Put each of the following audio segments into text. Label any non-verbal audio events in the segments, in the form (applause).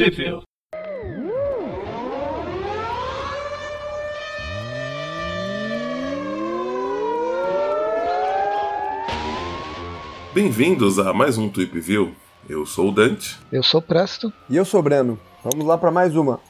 Sheffield. Bem-vindos a mais um Tweep View. Eu sou o Dante. Eu sou o Presto. E eu sou o Breno. Vamos lá para mais uma.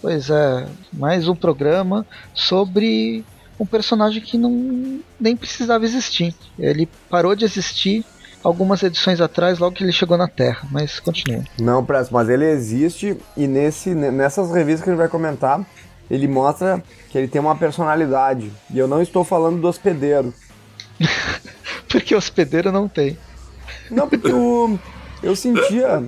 Pois é, mais um programa sobre um personagem que não nem precisava existir. Ele parou de existir algumas edições atrás, logo que ele chegou na Terra, mas continua. Não, Presto, mas ele existe e nesse, nessas revistas que gente vai comentar, ele mostra que ele tem uma personalidade. E eu não estou falando do hospedeiro. (laughs) porque hospedeiro não tem. Não, porque eu, eu sentia.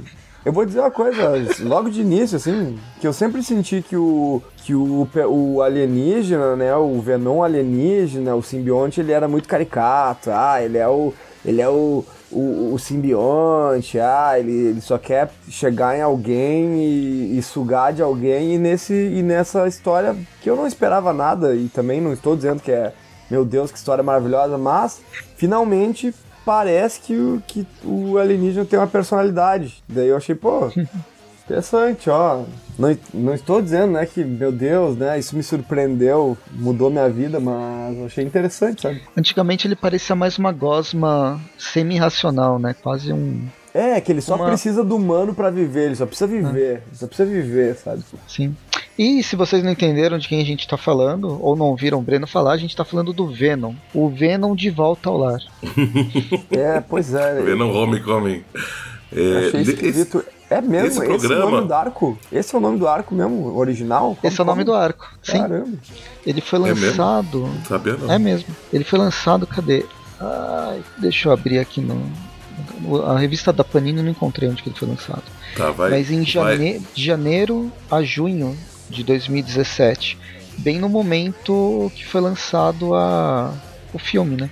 Eu vou dizer uma coisa, logo de início, assim, que eu sempre senti que o, que o, o alienígena, né, o Venom alienígena, o simbionte, ele era muito caricato. Ah, ele é o, ele é o, o, o simbionte, ah, ele, ele só quer chegar em alguém e, e, sugar de alguém. E, nesse, e nessa história que eu não esperava nada, e também não estou dizendo que é, meu Deus, que história maravilhosa, mas finalmente parece que o, que o alienígena tem uma personalidade. Daí eu achei, pô, (laughs) interessante, ó. Não, não estou dizendo, né, que, meu Deus, né, isso me surpreendeu, mudou minha vida, mas achei interessante, sabe? Antigamente ele parecia mais uma gosma semi-racional, né, quase um... É, que ele só uma... precisa do humano para viver, ele só precisa viver, ah. só precisa viver, sabe? Sim. E se vocês não entenderam de quem a gente está falando, ou não ouviram o Breno falar, a gente está falando do Venom. O Venom de volta ao lar. (laughs) é, pois é. Venom Homecoming. É, Achei esquisito. Esse, é mesmo, esse, programa... esse é o nome do arco? Esse é o nome do arco mesmo, original? Como, esse é o nome como? do arco, sim. Caramba. Ele foi lançado... É mesmo? Não sabia não. É mesmo. Ele foi lançado, cadê? Ai, deixa eu abrir aqui no... A revista da Panini não encontrei onde que ele foi lançado. Tá, vai. Mas em jane... de janeiro a junho de 2017, bem no momento que foi lançado a, o filme, né?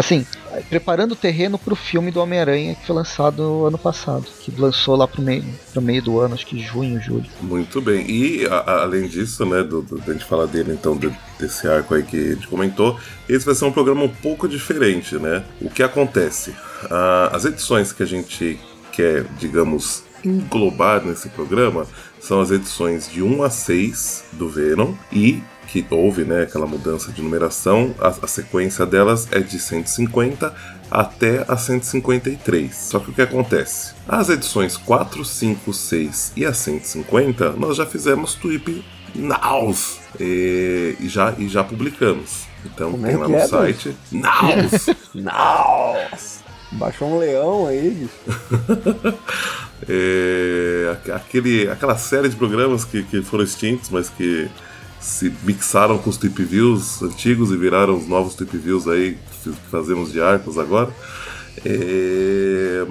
Assim, preparando o terreno para o filme do Homem-Aranha que foi lançado ano passado, que lançou lá pro meio, pro meio do ano, acho que junho, julho. Muito bem. E a, além disso, né, do, do, a gente falar dele então de, desse arco aí que a gente comentou, esse vai ser um programa um pouco diferente, né? O que acontece? Ah, as edições que a gente quer, digamos, englobar nesse programa são as edições de 1 a 6 do Venom e que houve né, aquela mudança de numeração, a, a, sequência delas é de 150 até a 153. Só que o que acontece? As edições 4, 5, 6 e a 150 nós já fizemos tweet Naus e, e, já, e já publicamos. Então Como tem é lá no é, site Naus! (laughs) Naus! Baixou um leão aí, bicho. (laughs) é, aquele, aquela série de programas que, que foram extintos, mas que se mixaram com os tip views antigos e viraram os novos tip views aí que fazemos de arcos agora. É,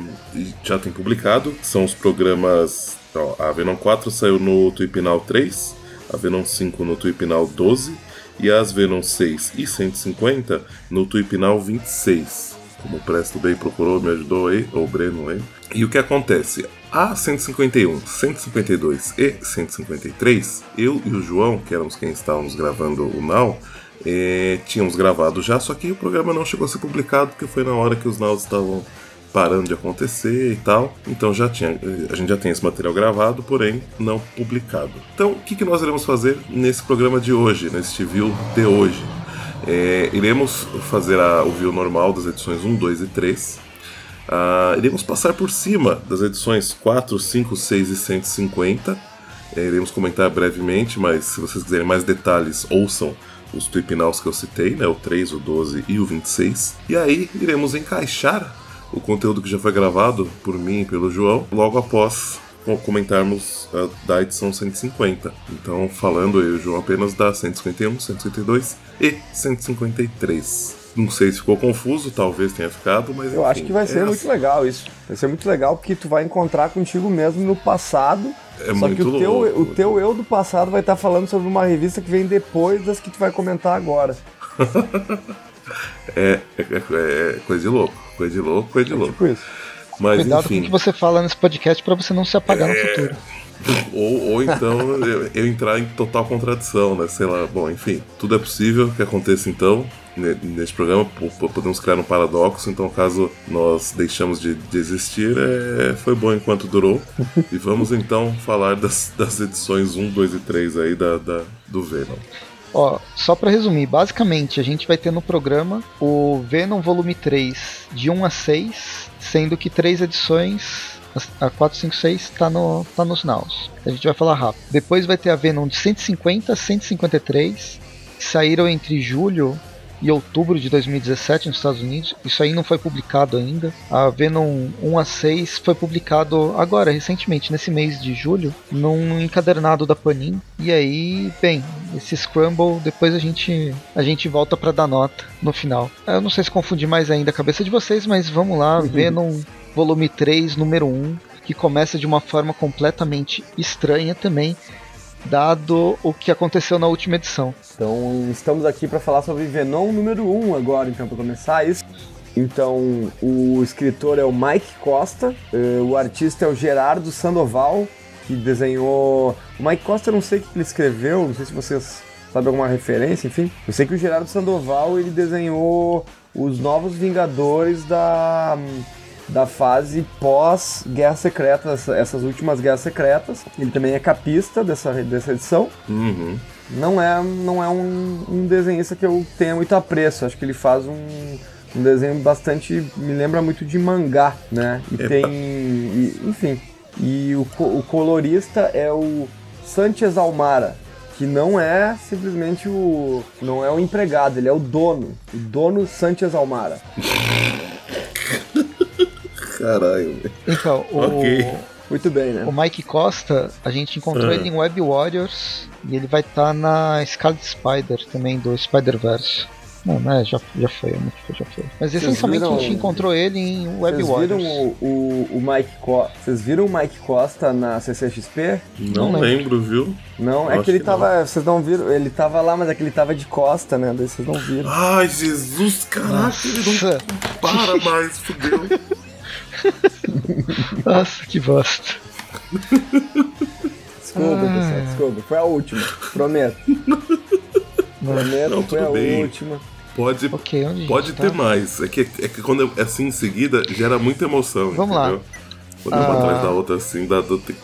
já tem publicado, são os programas. Ó, a Venom 4 saiu no Twipinal 3, a Venom 5 no Twipinal 12 e as Venom 6 e 150 no Twipinal 26 como o Presto bem procurou, me ajudou aí, ou o Breno aí. E o que acontece? A 151, 152 e 153, eu e o João, que éramos quem estávamos gravando o Now, eh, tínhamos gravado já, só que o programa não chegou a ser publicado porque foi na hora que os Naus estavam parando de acontecer e tal. Então já tinha, a gente já tem esse material gravado, porém não publicado. Então, o que, que nós iremos fazer nesse programa de hoje, neste view de hoje? É, iremos fazer a, o view normal das edições 1, 2 e 3. Uh, iremos passar por cima das edições 4, 5, 6 e 150. É, iremos comentar brevemente, mas se vocês quiserem mais detalhes, ouçam os tripinaus que eu citei, né, o 3, o 12 e o 26. E aí iremos encaixar o conteúdo que já foi gravado por mim e pelo João logo após comentarmos uh, da edição 150. Então, falando eu e o João apenas da 151, 152 e 153. Não sei se ficou confuso, talvez tenha ficado, mas. Eu enfim, acho que vai ser é muito legal isso. Vai ser muito legal porque tu vai encontrar contigo mesmo no passado. É só que o teu, louco, o teu eu do passado vai estar falando sobre uma revista que vem depois das que tu vai comentar agora. (laughs) é, é, é, é, coisa de louco, coisa de louco, coisa de é louco. Tipo isso. Mas, Cuidado enfim. com o que você fala nesse podcast para você não se apagar é... no futuro. (laughs) Ou, ou então eu, eu, entrar em total contradição, né? Sei lá, bom, enfim, tudo é possível que aconteça então. Neste programa, podemos criar um paradoxo, então caso nós deixamos de, de existir, é, foi bom enquanto durou. e vamos então falar das, das edições 1, 2 e 3 aí da, da do Venom. Ó, só para resumir, basicamente a gente vai ter no programa o Venom volume 3 de 1 a 6, sendo que três edições a 456 tá, no, tá nos naus. A gente vai falar rápido. Depois vai ter a Venom de 150 a 153, que saíram entre julho e outubro de 2017 nos Estados Unidos. Isso aí não foi publicado ainda. A Venom 1 a 6 foi publicado agora, recentemente, nesse mês de julho, num encadernado da Panini. E aí, bem, esse Scramble, depois a gente a gente volta para dar nota no final. Eu não sei se confundi mais ainda a cabeça de vocês, mas vamos lá, Venom volume 3, número 1, que começa de uma forma completamente estranha também, dado o que aconteceu na última edição. Então, estamos aqui para falar sobre Venom número 1 agora, então, para começar isso. Então, o escritor é o Mike Costa, eh, o artista é o Gerardo Sandoval, que desenhou. O Mike Costa, eu não sei o que ele escreveu, não sei se vocês sabem alguma referência, enfim. Eu sei que o Gerardo Sandoval ele desenhou os Novos Vingadores da da fase pós Guerra Secreta, essas últimas Guerras Secretas. Ele também é capista dessa, dessa edição. Uhum. Não é, não é um, um desenhista que eu tenha muito apreço. Acho que ele faz um, um desenho bastante. me lembra muito de mangá, né? E Epa. tem. E, enfim. E o, o colorista é o Sanchez Almara, que não é simplesmente o. não é o empregado, ele é o dono. O dono Sanchez Almara. (laughs) Caralho. Então, o, (laughs) okay. Muito bem, né? O Mike Costa, a gente encontrou ah. ele em Web Warriors e ele vai estar tá na Scarlet Spider também, do Spider-Verse. Não, né? Já, já foi, já foi. Mas essencialmente viram, a gente encontrou ele em Web Vocês Warriors. Viram o, o, o Mike Costa? Vocês viram o Mike Costa na CCXP? Não, não lembro. lembro. viu? Não, Eu é que ele que tava. Não. Vocês não viram? Ele tava lá, mas é que ele tava de costa, né? Daí vocês não viram. Ai, Jesus, caraca, ele não para mais, fudeu. (laughs) (laughs) Nossa, que bosta. Desculpa, ah. pessoal, desculpa. Foi a última, prometo. (laughs) Prometo, Não, foi a bem. última. Pode, okay, pode ter tá? mais. É que, é que quando é assim em seguida, gera muita emoção. Vamos entendeu? lá. Quando é uma ah. atrás da outra, assim, dá, dá, tem,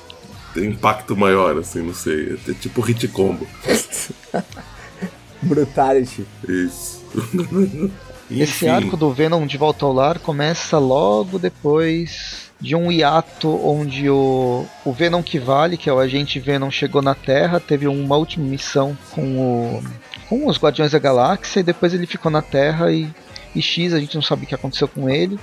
tem impacto maior, assim, não sei. É tipo hit combo. (laughs) Brutality. Isso. Esse arco do Venom de volta ao lar começa logo depois de um hiato onde o, o Venom que vale, que é o agente Venom, chegou na Terra, teve uma última missão com, o, com os Guardiões da Galáxia e depois ele ficou na Terra e, e X, a gente não sabe o que aconteceu com ele.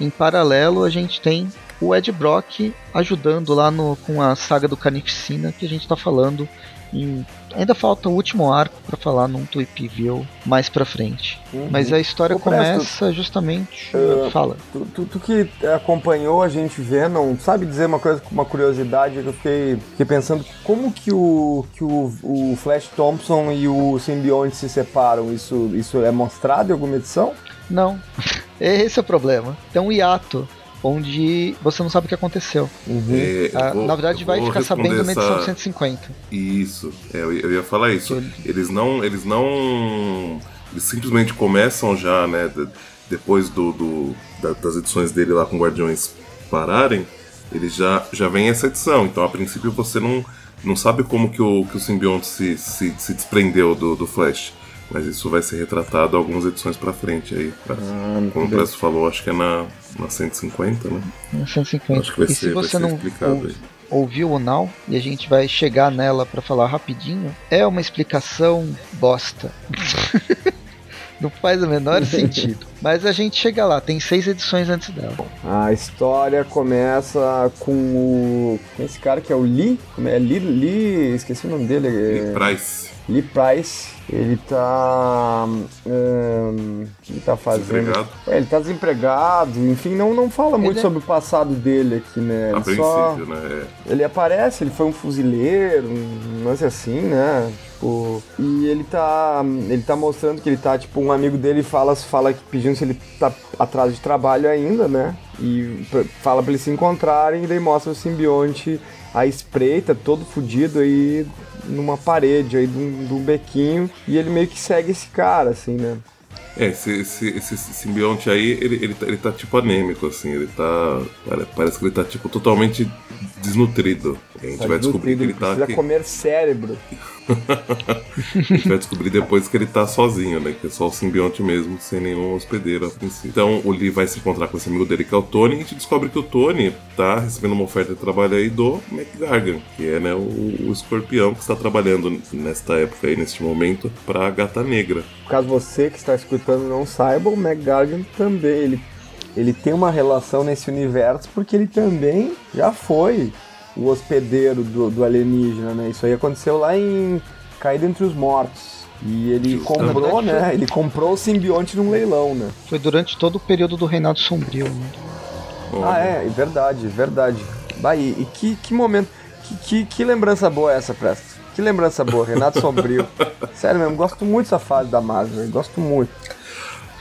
Em paralelo, a gente tem o Ed Brock ajudando lá no, com a saga do Carnificina que a gente está falando em Ainda falta o último arco para falar num Tweep View mais pra frente. Uhum. Mas a história começa justamente. Uh, fala. Tu, tu, tu, que acompanhou a gente vendo, sabe dizer uma coisa com uma curiosidade que eu fiquei, fiquei, pensando como que o, que o, o Flash Thompson e o Symbionte se separam? Isso, isso é mostrado em alguma edição? Não. (laughs) Esse é o problema. Tem um hiato onde você não sabe o que aconteceu. Uhum. É, ah, vou, na verdade, vai ficar sabendo essa... na edição 150. Isso, é, eu ia falar isso. Eles não. Eles não. Eles simplesmente começam já, né? Depois do, do das edições dele lá com Guardiões pararem, eles já, já vem essa edição. Então, a princípio, você não, não sabe como que o, que o simbionte se, se, se desprendeu do, do Flash. Mas isso vai ser retratado algumas edições pra frente aí. Pra, ah, como o Presto falou, acho que é na, na 150, né? Na 150. Acho que vai e ser, se você não ou, ouviu o Now, e a gente vai chegar nela para falar rapidinho, é uma explicação bosta. (laughs) Não faz o menor (laughs) sentido. Mas a gente chega lá, tem seis edições antes dela. A história começa com o. Esse cara que é o Lee. Como é? Lee. Lee esqueci o nome dele. Lee Price. Lee Price ele tá. Um, o que ele tá fazendo? É, ele tá desempregado, enfim, não, não fala muito é... sobre o passado dele aqui, né? Ele A princípio, só... né? É. Ele aparece, ele foi um fuzileiro, um lance assim, né? Tipo, e ele tá. Ele tá mostrando que ele tá, tipo, um amigo dele fala, fala que pedindo se ele tá atrás de trabalho ainda, né? E fala pra eles se encontrarem e daí mostra o simbionte à espreita, todo fudido aí numa parede aí de um bequinho e ele meio que segue esse cara, assim, né? É, esse, esse, esse simbionte aí, ele, ele, tá, ele tá tipo anêmico, assim, ele tá. Parece que ele tá tipo totalmente desnutrido. A gente Tá vai descobrir que ele desnutrido, tá. precisa que- comer cérebro. (laughs) a gente vai descobrir depois que ele tá sozinho, né? Que é só o simbionte mesmo, sem nenhum hospedeiro a princípio. Então o Lee vai se encontrar com esse amigo dele que é o Tony, e a gente descobre que o Tony tá recebendo uma oferta de trabalho aí do McGargan, que é né, o, o escorpião que está trabalhando nesta época aí, neste momento, pra Gata Negra. Caso você que está escutando não saiba, o McGargan também, ele, ele tem uma relação nesse universo porque ele também já foi o hospedeiro do, do alienígena, né? Isso aí aconteceu lá em Caída Entre os Mortos. E ele comprou, né? Ele comprou o simbionte num leilão, né? Foi durante todo o período do Reinado Sombrio, né? Ah, é, é verdade, é verdade. Bah, e, que, que momento, que, que, que lembrança boa é essa, Presto? Que lembrança boa, Renato Sombrio. (laughs) Sério mesmo, gosto muito dessa fase da Marvel, gosto muito.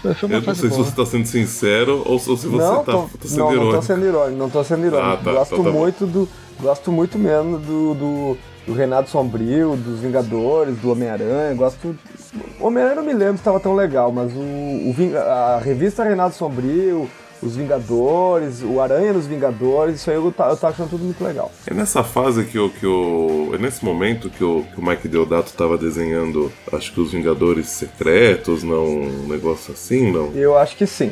Eu não sei se boa. você tá sendo sincero ou se você não, tá, tô, tá sendo não, não irônico. tô sendo irônico, não tô sendo irônico. Ah, tá, gosto então tá bom. muito do. Gosto muito mesmo do, do, do Renato Sombrio, dos Vingadores, do Homem-Aranha. Gosto. Homem-Aranha não me lembro se tava tão legal, mas o, o a revista Renato Sombrio, os Vingadores, o Aranha nos Vingadores, isso aí eu, tá, eu tô achando tudo muito legal. É nessa fase que o. Que o é nesse momento que o, que o Mike Deodato tava desenhando, acho que os Vingadores Secretos, não. Um negócio assim, não? Eu acho que sim.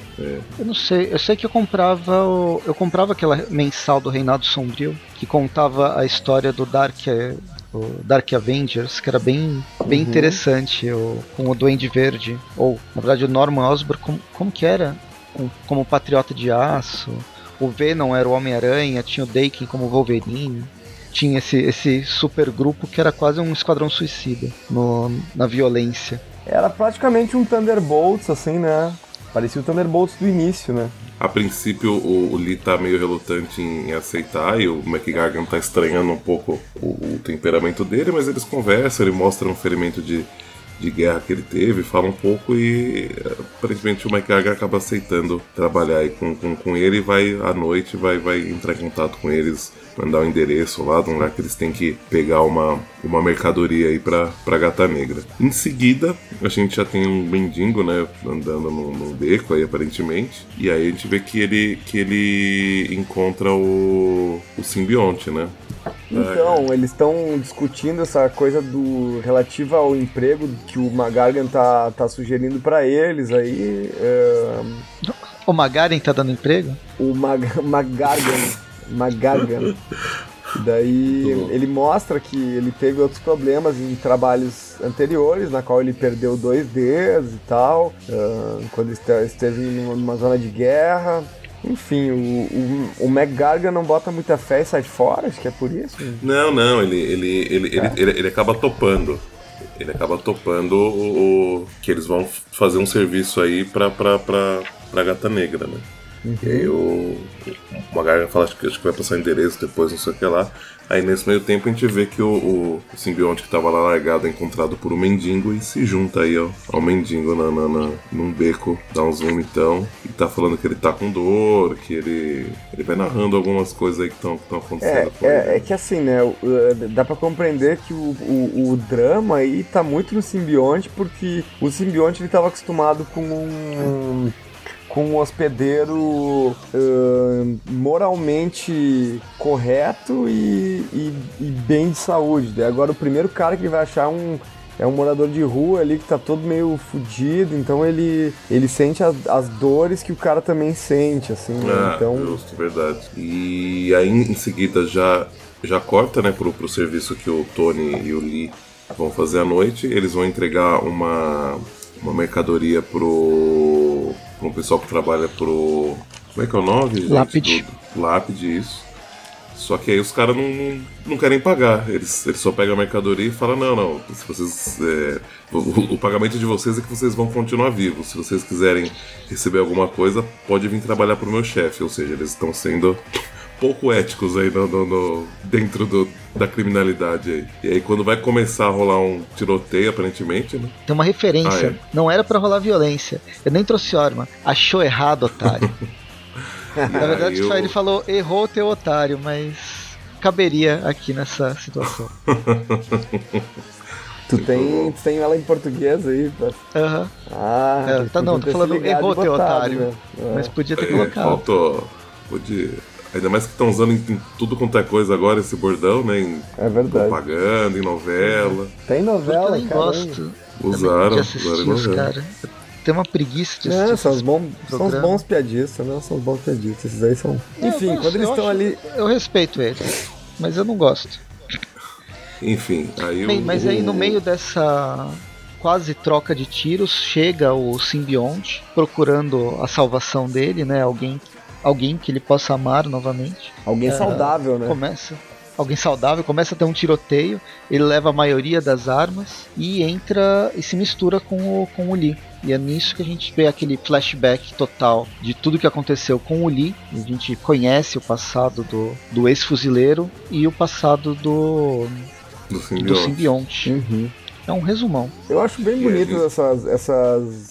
Eu não sei, eu sei que eu comprava o, eu comprava aquela mensal do Reinado Sombrio que contava a história do Dark eh, o Dark Avengers, que era bem, bem interessante, o, com o Duende Verde, ou na verdade o Norman Osborn, como, como que era? Com- como Patriota de Aço, o Venom era o Homem-Aranha, tinha o Daken como Wolverine, tinha esse, esse super grupo que era quase um esquadrão suicida no, na violência. Era praticamente um Thunderbolts, assim, né? Parecia o Thunderbolts do início, né? A princípio o, o Lee tá meio relutante em, em aceitar e o McGargan tá estranhando um pouco o, o temperamento dele, mas eles conversam, ele mostra um ferimento de, de guerra que ele teve, fala um pouco e aparentemente o McGargan acaba aceitando trabalhar aí com, com, com ele e vai à noite, vai, vai entrar em contato com eles, mandar o endereço lá de um lugar que eles têm que pegar uma, uma mercadoria aí pra, pra Gata Negra. Em seguida, a gente já tem um mendigo, né, andando num, num beco aí aparentemente, e aí a gente vê que ele, que ele encontra o, o simbionte, né? Então, eles estão discutindo essa coisa do relativa ao emprego que o McGargan tá, tá sugerindo pra eles aí. é, O Magaren tá dando emprego? o Mag (laughs) McGargan. McGargan. Daí ele mostra que ele teve outros problemas em trabalhos anteriores, na qual ele perdeu dois dedos e tal, ah, quando este- esteve numa zona de guerra. Enfim, o, o, o McGargan não bota muita fé e sai fora, acho que é por isso. Não, não, ele, ele, ele, ele, ele, ele acaba topando. Ele acaba topando o, o- que eles vão fazer um serviço aí pra, pra, pra, pra Gata Negra, né? E aí o, o Magargan fala que, acho que vai passar endereço depois, não sei o que lá. Aí nesse meio tempo a gente vê que o, o, o simbionte que tava lá largado é encontrado por um mendigo e se junta aí ao, ao mendigo na, na, na- num beco, dá um zoom então, e tá falando que ele tá com dor, que ele. Ele vai narrando algumas coisas aí que estão acontecendo É, com ele. é, é que assim, né? Dá pra compreender que o, o, o drama aí tá muito no simbionte, porque o simbionte ele tava acostumado com um. Com um hospedeiro uh, moralmente correto e, e, e bem de saúde. Agora o primeiro cara que ele vai achar um. É um morador de rua ali que tá todo meio fudido, então ele, ele sente as, as dores que o cara também sente, assim? Ah, Então. justo, verdade. E aí em seguida já, já corta, né, pro, pro serviço que o Tony e o Lee vão fazer à noite. Eles vão entregar uma, uma mercadoria pro, pro pessoal que trabalha pro. Como é que é o nome? Lápide. Do- Lápide, isso. Só que aí os caras não, não, não querem pagar. Eles, eles só pegam a mercadoria e falam, não, não, se vocês. é, o, o pagamento de vocês é que vocês vão continuar vivos. Se vocês quiserem receber alguma coisa, pode vir trabalhar pro meu chefe. Ou seja, eles estão sendo (laughs) pouco éticos aí no, no- no- dentro do, da criminalidade aí. E aí quando vai começar a rolar um tiroteio, aparentemente, né? Tem uma referência. Ah, é? Não era pra rolar violência. Eu nem trouxe arma. Achou errado, otário. (laughs) Na verdade, eu- ele falou errou teu otário, mas caberia aqui nessa situação. (laughs) Tu tem, tu tem ela em português aí? Aham. Ah, É, tá não, podia tô falando errou, teu botado, otário. né? Mas podia ter É, colocado. faltou. Pode. Ainda mais que estão usando em, em tudo quanto é coisa agora esse bordão, né? Em É verdade. propaganda, em novela. Tem eu novela, cara. gosto Usaram, usaram os caras. Tem uma preguiça de assistir. É, são bons, são os bons piadistas, né? São os bons piadistas. Esses aí são. Eu Enfim, gosto, quando eles eu estão acho- ali. Eu respeito eles, mas eu não gosto. Enfim, aí Bem, o, mas aí no meio dessa quase troca de tiros, chega o simbionte procurando a salvação dele, né? Alguém, alguém que ele possa amar novamente. Alguém É, saudável, né? Começa alguém saudável, começa a ter um tiroteio, ele leva a maioria das armas e entra e se mistura com o, com o Lee. E é nisso que a gente vê aquele flashback total de tudo que aconteceu com o Lee. A gente conhece o passado do, do ex-fuzileiro e o passado do, do do simbionte. Uhum. É um resumão. Eu acho bem bonito essas, essas,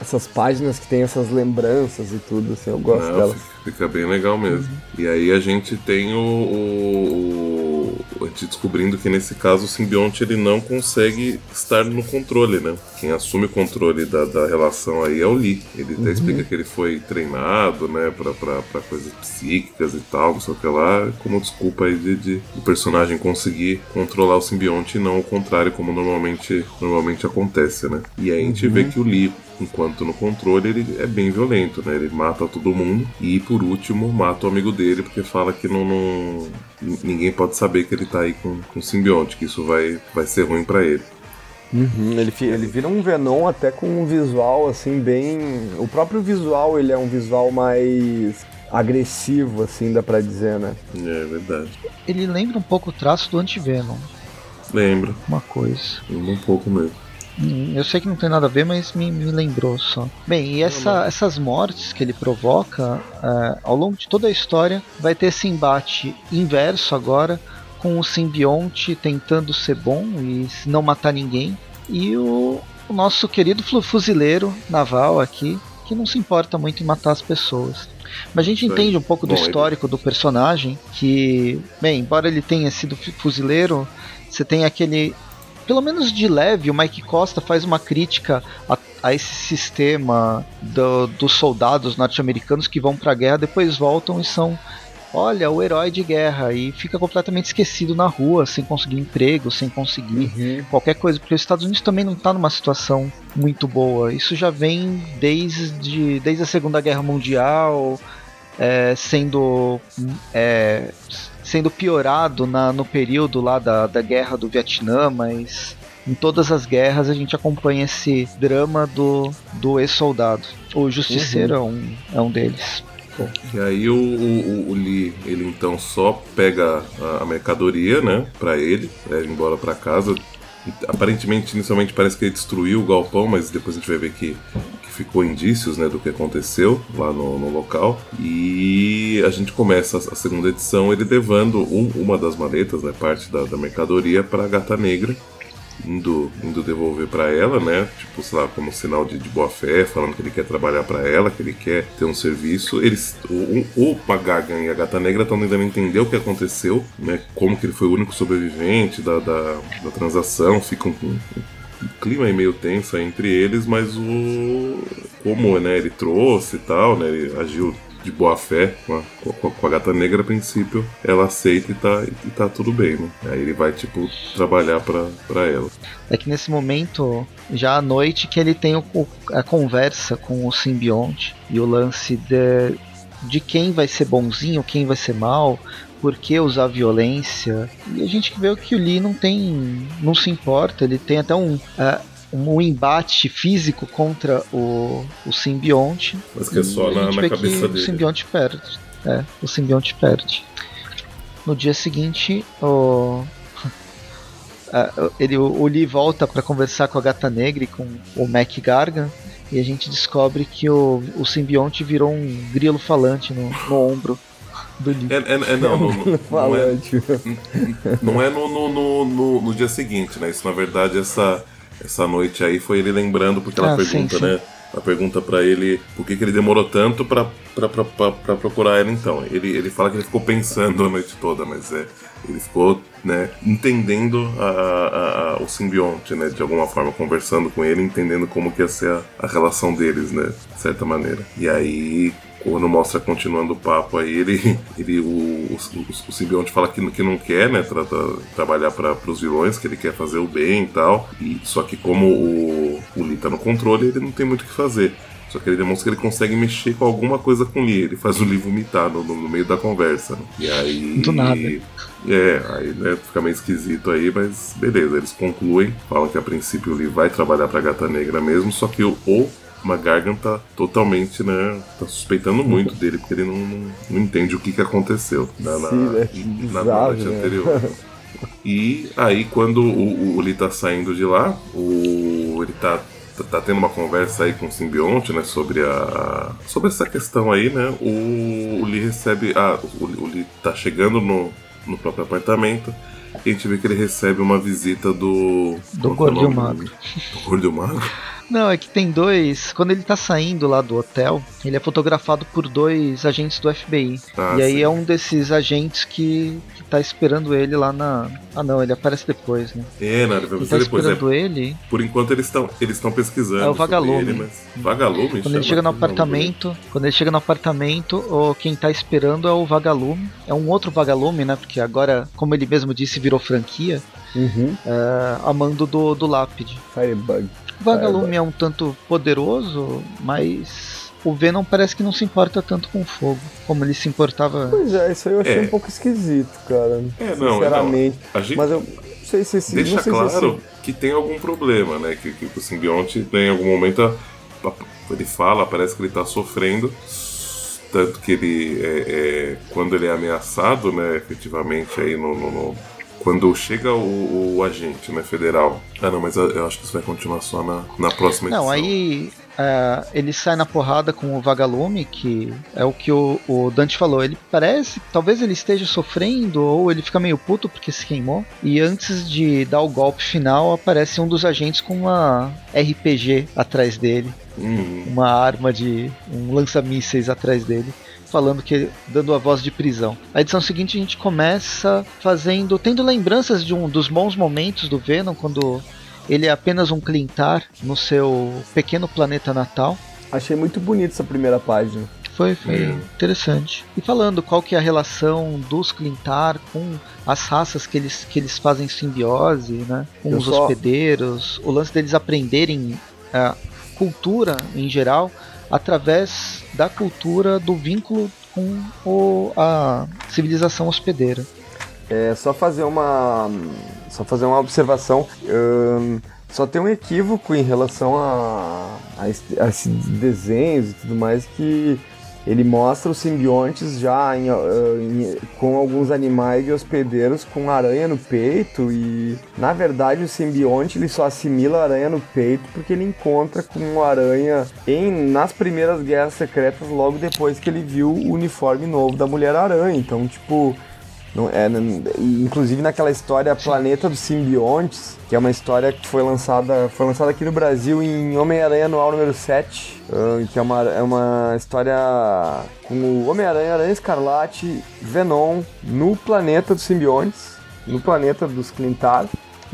essas páginas que tem essas lembranças e tudo, assim, eu gosto Não, delas. fica- bem legal mesmo. E aí a gente tem o, o, o- A gente descobrindo que nesse caso o simbionte ele não consegue estar no controle, né? Quem assume o controle da, da relação aí é o Lee. Ele até explica que ele foi treinado, né, pra, pra, pra coisas psíquicas e tal, não sei o que lá, como desculpa aí de, de o personagem conseguir controlar o simbionte e não o contrário, como normalmente, normalmente acontece, né? E aí a gente vê que o Lee enquanto no controle ele é bem violento, né? Ele mata todo mundo e por último mata o amigo dele porque fala que não, não- ninguém pode saber que ele tá aí com, com o simbionte, que isso vai, vai ser ruim pra ele. Uhum, ele, ele vira um Venom até com um visual assim bem. O próprio visual ele é um visual mais agressivo, assim, dá pra dizer, né? É verdade. Ele lembra um pouco o traço do Antivenom, Lembra, uma coisa. lembra um pouco mesmo. Eu sei que não tem nada a ver, mas me, me lembrou só. Bem, e essa- essas mortes que ele provoca é, ao longo de toda a história vai ter esse embate inverso agora com o simbionte tentando ser bom e não matar ninguém e o, o nosso querido fuzileiro naval aqui que não se importa muito em matar as pessoas. Mas a gente entende um pouco do histórico do personagem que, bem, embora ele tenha sido fu- fuzileiro, você tem aquele pelo menos de leve, o Mike Costa faz uma crítica a, a esse sistema do- dos soldados norte-americanos que vão para a guerra, depois voltam e são, olha, o herói de guerra e fica completamente esquecido na rua, sem conseguir emprego, sem conseguir qualquer coisa, porque os Estados Unidos também não está numa situação muito boa. Isso já vem desde, desde a Segunda Guerra Mundial, é, sendo é, sendo piorado na, no período lá da, da guerra do Vietnã, mas em todas as guerras a gente acompanha esse drama do, do ex-soldado. O Justiceiro é, um, é um deles. E aí o, o, o Lee, ele então só pega a, a mercadoria, né, pra ele, leva embora pra casa. Aparentemente, inicialmente parece que ele destruiu o galpão, mas depois a gente vai ver que ficou indícios, né, do que aconteceu lá no, no local. E a gente começa a, a segunda edição ele levando um- uma das maletas, né, parte da, da mercadoria pra Gata Negra. Indo, indo devolver pra ela, né? Tipo, sei lá, como sinal de, de boa fé, falando que ele quer trabalhar pra ela, que ele quer ter um serviço. Eles, o, o Pagagan e a Gata Negra estão tentando entender o que aconteceu, né? Como que ele foi o único sobrevivente da, da, da transação. Fica um- um clima aí meio tenso entre eles, mas o como né, ele trouxe e tal, né? Ele agiu de boa fé com a, com a- com a gata negra, a princípio, ela aceita e tá, e tá tudo bem, né? Aí ele vai, tipo, trabalhar pra ela. É que nesse momento, já à noite, que ele tem o- a conversa com o simbionte e o lance de, de quem vai ser bonzinho, quem vai ser mal, por que usar violência. E a gente vê que o Lee não tem. não se importa, ele tem até um. é, um embate físico contra o, o simbionte. Mas que é só a na, gente na vê cabeça que dele. O simbionte perde. É, o simbionte perde. No dia seguinte, o. (laughs) a- ele, o Lee volta para conversar com a Gata Negra e com o Mac Gargan. E a gente descobre que o, o simbionte virou um grilo falante no, no ombro do Lee. É, é, é, não, não, (laughs) não, não é, não é no, no, no, no- dia seguinte, né? Isso, na verdade, essa, essa noite aí foi ele lembrando, porque ela Ah, sim, pergunta, sim. né? a pergunta para ele por que, que ele demorou tanto para procurar ela então. Ele, ele fala que ele ficou pensando a noite toda, mas é, ele ficou né, entendendo a, a, a, o simbionte, né, de alguma forma, conversando com ele, entendendo como que ia ser a, a relação deles, né, de certa maneira. E aí, quando mostra continuando o papo aí, ele, (laughs) ele o, o, o, simbionte fala que, que não quer, né, tra, tra, trabalhar para os vilões, que ele quer fazer o bem e tal. E, só que como o, o Lee tá no controle, ele não tem muito o que fazer. Só que ele demonstra que ele consegue mexer com alguma coisa com o Lee. Ele faz o Lee vomitar no, no, meio da conversa. Né? E aí. Do nada. É, aí né, fica meio esquisito aí, mas beleza. Eles concluem, falam que a princípio o Lee vai trabalhar pra Gata Negra mesmo, só que o, o McGargan tá totalmente, né? Tá suspeitando muito dele, porque ele não, não, não entende o que, que aconteceu na, na, Sim, né? na, na noite né? anterior. (laughs) E aí, quando o, o Lee tá saindo de lá, o, ele tá, tá, tá, tendo uma conversa aí com o simbionte, né? Sobre, a, sobre essa questão aí, né? O, o Lee recebe. Ah, o, o Lee tá chegando no, no próprio apartamento. E a gente vê que ele recebe uma visita do. Do é Gordo Magro. Do Gordo Magro? Não, é que tem dois. Quando ele tá saindo lá do hotel, ele é fotografado por dois agentes do FBI. Ah, e aí sim. é um desses agentes que, que tá esperando ele lá na. Ah, não, ele aparece depois, né? É, não, ele vai tá depois. esperando é... ele. Por enquanto eles estão eles pesquisando. É o vagalume. Ele, mas... Vagalume? Quando ele chega no apartamento, quando ele chega no apartamento, o quem tá esperando é o vagalume. É um outro vagalume, né? Porque agora, como ele mesmo disse, virou franquia. Uhum. É, amando do, do lápide. Firebug. O Vagalume é um tanto poderoso, mas o Venom parece que não se importa tanto com fogo, como ele se importava. Pois é, isso aí eu achei é. um pouco esquisito, cara. É, não, sinceramente. Não. Gente... Mas eu não sei se esse. Deixa sei claro se esse... que tem algum problema, né? Que, que o simbionte em algum momento ele fala, parece que ele tá sofrendo. Tanto que ele, é, é, quando ele é ameaçado, né, efetivamente, aí no, no, no quando chega o, o, agente né, federal. Ah, não, mas eu acho que isso vai continuar só na, na próxima edição. Não, aí é, ele sai na porrada com o Vagalume, que é o que o, o, Dante falou. Ele parece, talvez ele esteja sofrendo ou ele fica meio puto porque se queimou. E antes de dar o golpe final, aparece um dos agentes com uma RPG atrás dele. Uhum. Uma arma de. um lança-mísseis atrás dele falando que dando a voz de prisão. A edição seguinte a gente começa fazendo, tendo lembranças de um dos bons momentos do Venom quando ele é apenas um Clintar no seu pequeno planeta natal. Achei muito bonito essa primeira página. Foi, foi interessante. E falando qual que é a relação dos Clintar com as raças que eles, que eles fazem simbiose, né? Com Eu os só... hospedeiros, o lance deles aprenderem a cultura em geral através da cultura do vínculo com o, a civilização hospedeira. É só fazer uma só fazer uma observação. Hum, só tem um equívoco em relação a, a, a esses desenhos e tudo mais que ele mostra os simbiontes já em, em, com alguns animais de hospedeiros com aranha no peito e na verdade o simbionte ele só assimila a aranha no peito porque ele encontra com uma aranha em nas primeiras guerras secretas logo depois que ele viu o uniforme novo da Mulher Aranha. Então, tipo, não, é, inclusive naquela história Planeta dos Simbiontes, que é uma história que foi lançada, foi lançada aqui no Brasil em Homem-Aranha Anual número 7, uh, que é uma, é uma história com o Homem-Aranha, Aranha Escarlate, Venom no planeta dos simbiontes, no planeta dos Clintar.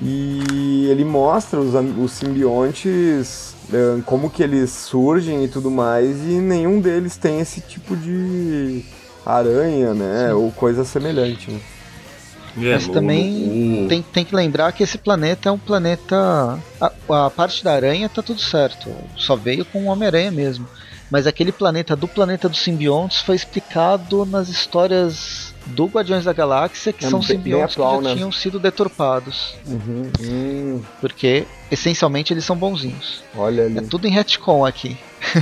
E ele mostra os, os simbiontes, uh, como que eles surgem e tudo mais, e nenhum deles tem esse tipo de aranha, né? Sim. Ou coisa semelhante. Né? É, Mas também tem, tem que lembrar que esse planeta é um planeta. A, a parte da aranha tá tudo certo. Só veio com o Homem-Aranha mesmo. Mas aquele planeta do planeta dos simbiontes foi explicado nas histórias do Guardiões da Galáxia, que é são simbiontes atual, que já né? tinham sido deturpados. Uhum. Hum. Porque, essencialmente, eles são bonzinhos. Olha ali. É tudo em retcon aqui.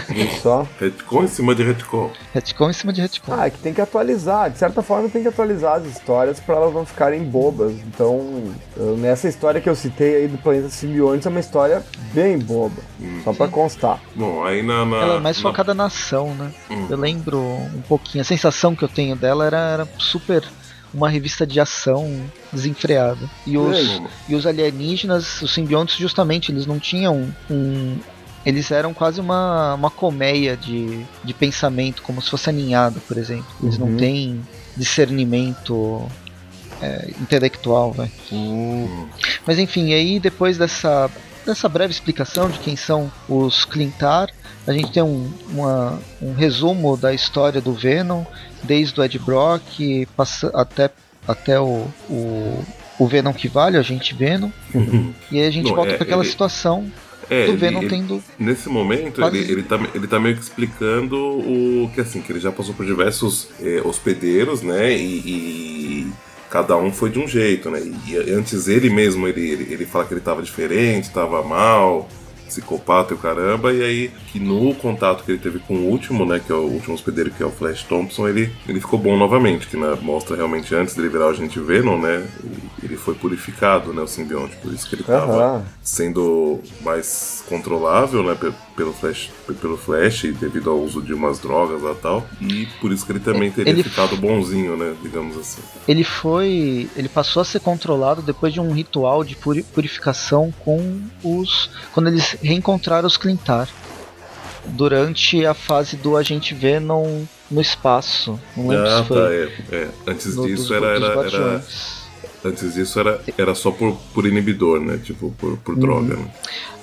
Viu só? retcon em cima de retcon. Retcon em cima de retcon. Ah, é que tem que atualizar. De certa forma, tem que atualizar as histórias para elas não ficarem bobas. Então, nessa história que eu citei aí do Planeta Simbiontes, é uma história bem boba. Hum. Só para constar. Bom, aí na, na, Ela é mais na... focada na ação, né? Hum. Eu lembro um pouquinho. A sensação que eu tenho dela era, era super uma revista de ação desenfreada. E os, e os alienígenas, os simbiontes, justamente, eles não tinham um, eles eram quase uma, uma colmeia de, de pensamento, como se fosse aninhado, por exemplo. Eles Uhum. não têm discernimento é, intelectual, vai. Hum. Mas enfim, aí depois dessa, dessa breve explicação de quem são os Clintar, a gente tem um, uma- um resumo da história do Venom, desde o Ed Brock passa, até, até o, o, o Venom que vale, o agente Venom. E aí a gente Não, volta é, para aquela ele- situação É, do ele- Venom ele- tendo. Nesse momento, ele, ele, tá, ele tá meio que explicando o que assim, que ele já passou por diversos eh, hospedeiros, né? E, e cada um foi de um jeito, né? E antes ele mesmo, ele, ele, ele fala que ele tava diferente, tava mal, psicopata e o caramba, e aí que no contato que ele teve com o último, né? Que é o último hospedeiro, que é o Flash Thompson, ele, ele ficou bom novamente, que né, mostra realmente antes dele virar o agente Venom, né? Ele foi purificado, né? O simbionte, por isso que ele tava Aham. sendo mais controlável, né, pelo Flash, pe- pelo Flash, devido ao uso de umas drogas lá e tal, e por isso que ele também teria Ele- ficado bonzinho, né, digamos assim. Ele foi. Ele passou a ser controlado depois de um ritual de puri- purificação com os. Quando eles reencontraram os Clintar. Durante a fase do agente Venom no espaço. Não lembro Ah, se foi. tá, é, é. Antes no- disso dos- era, dos era, antes disso era, era só por, por inibidor, né, tipo, por, por Uhum. droga, né.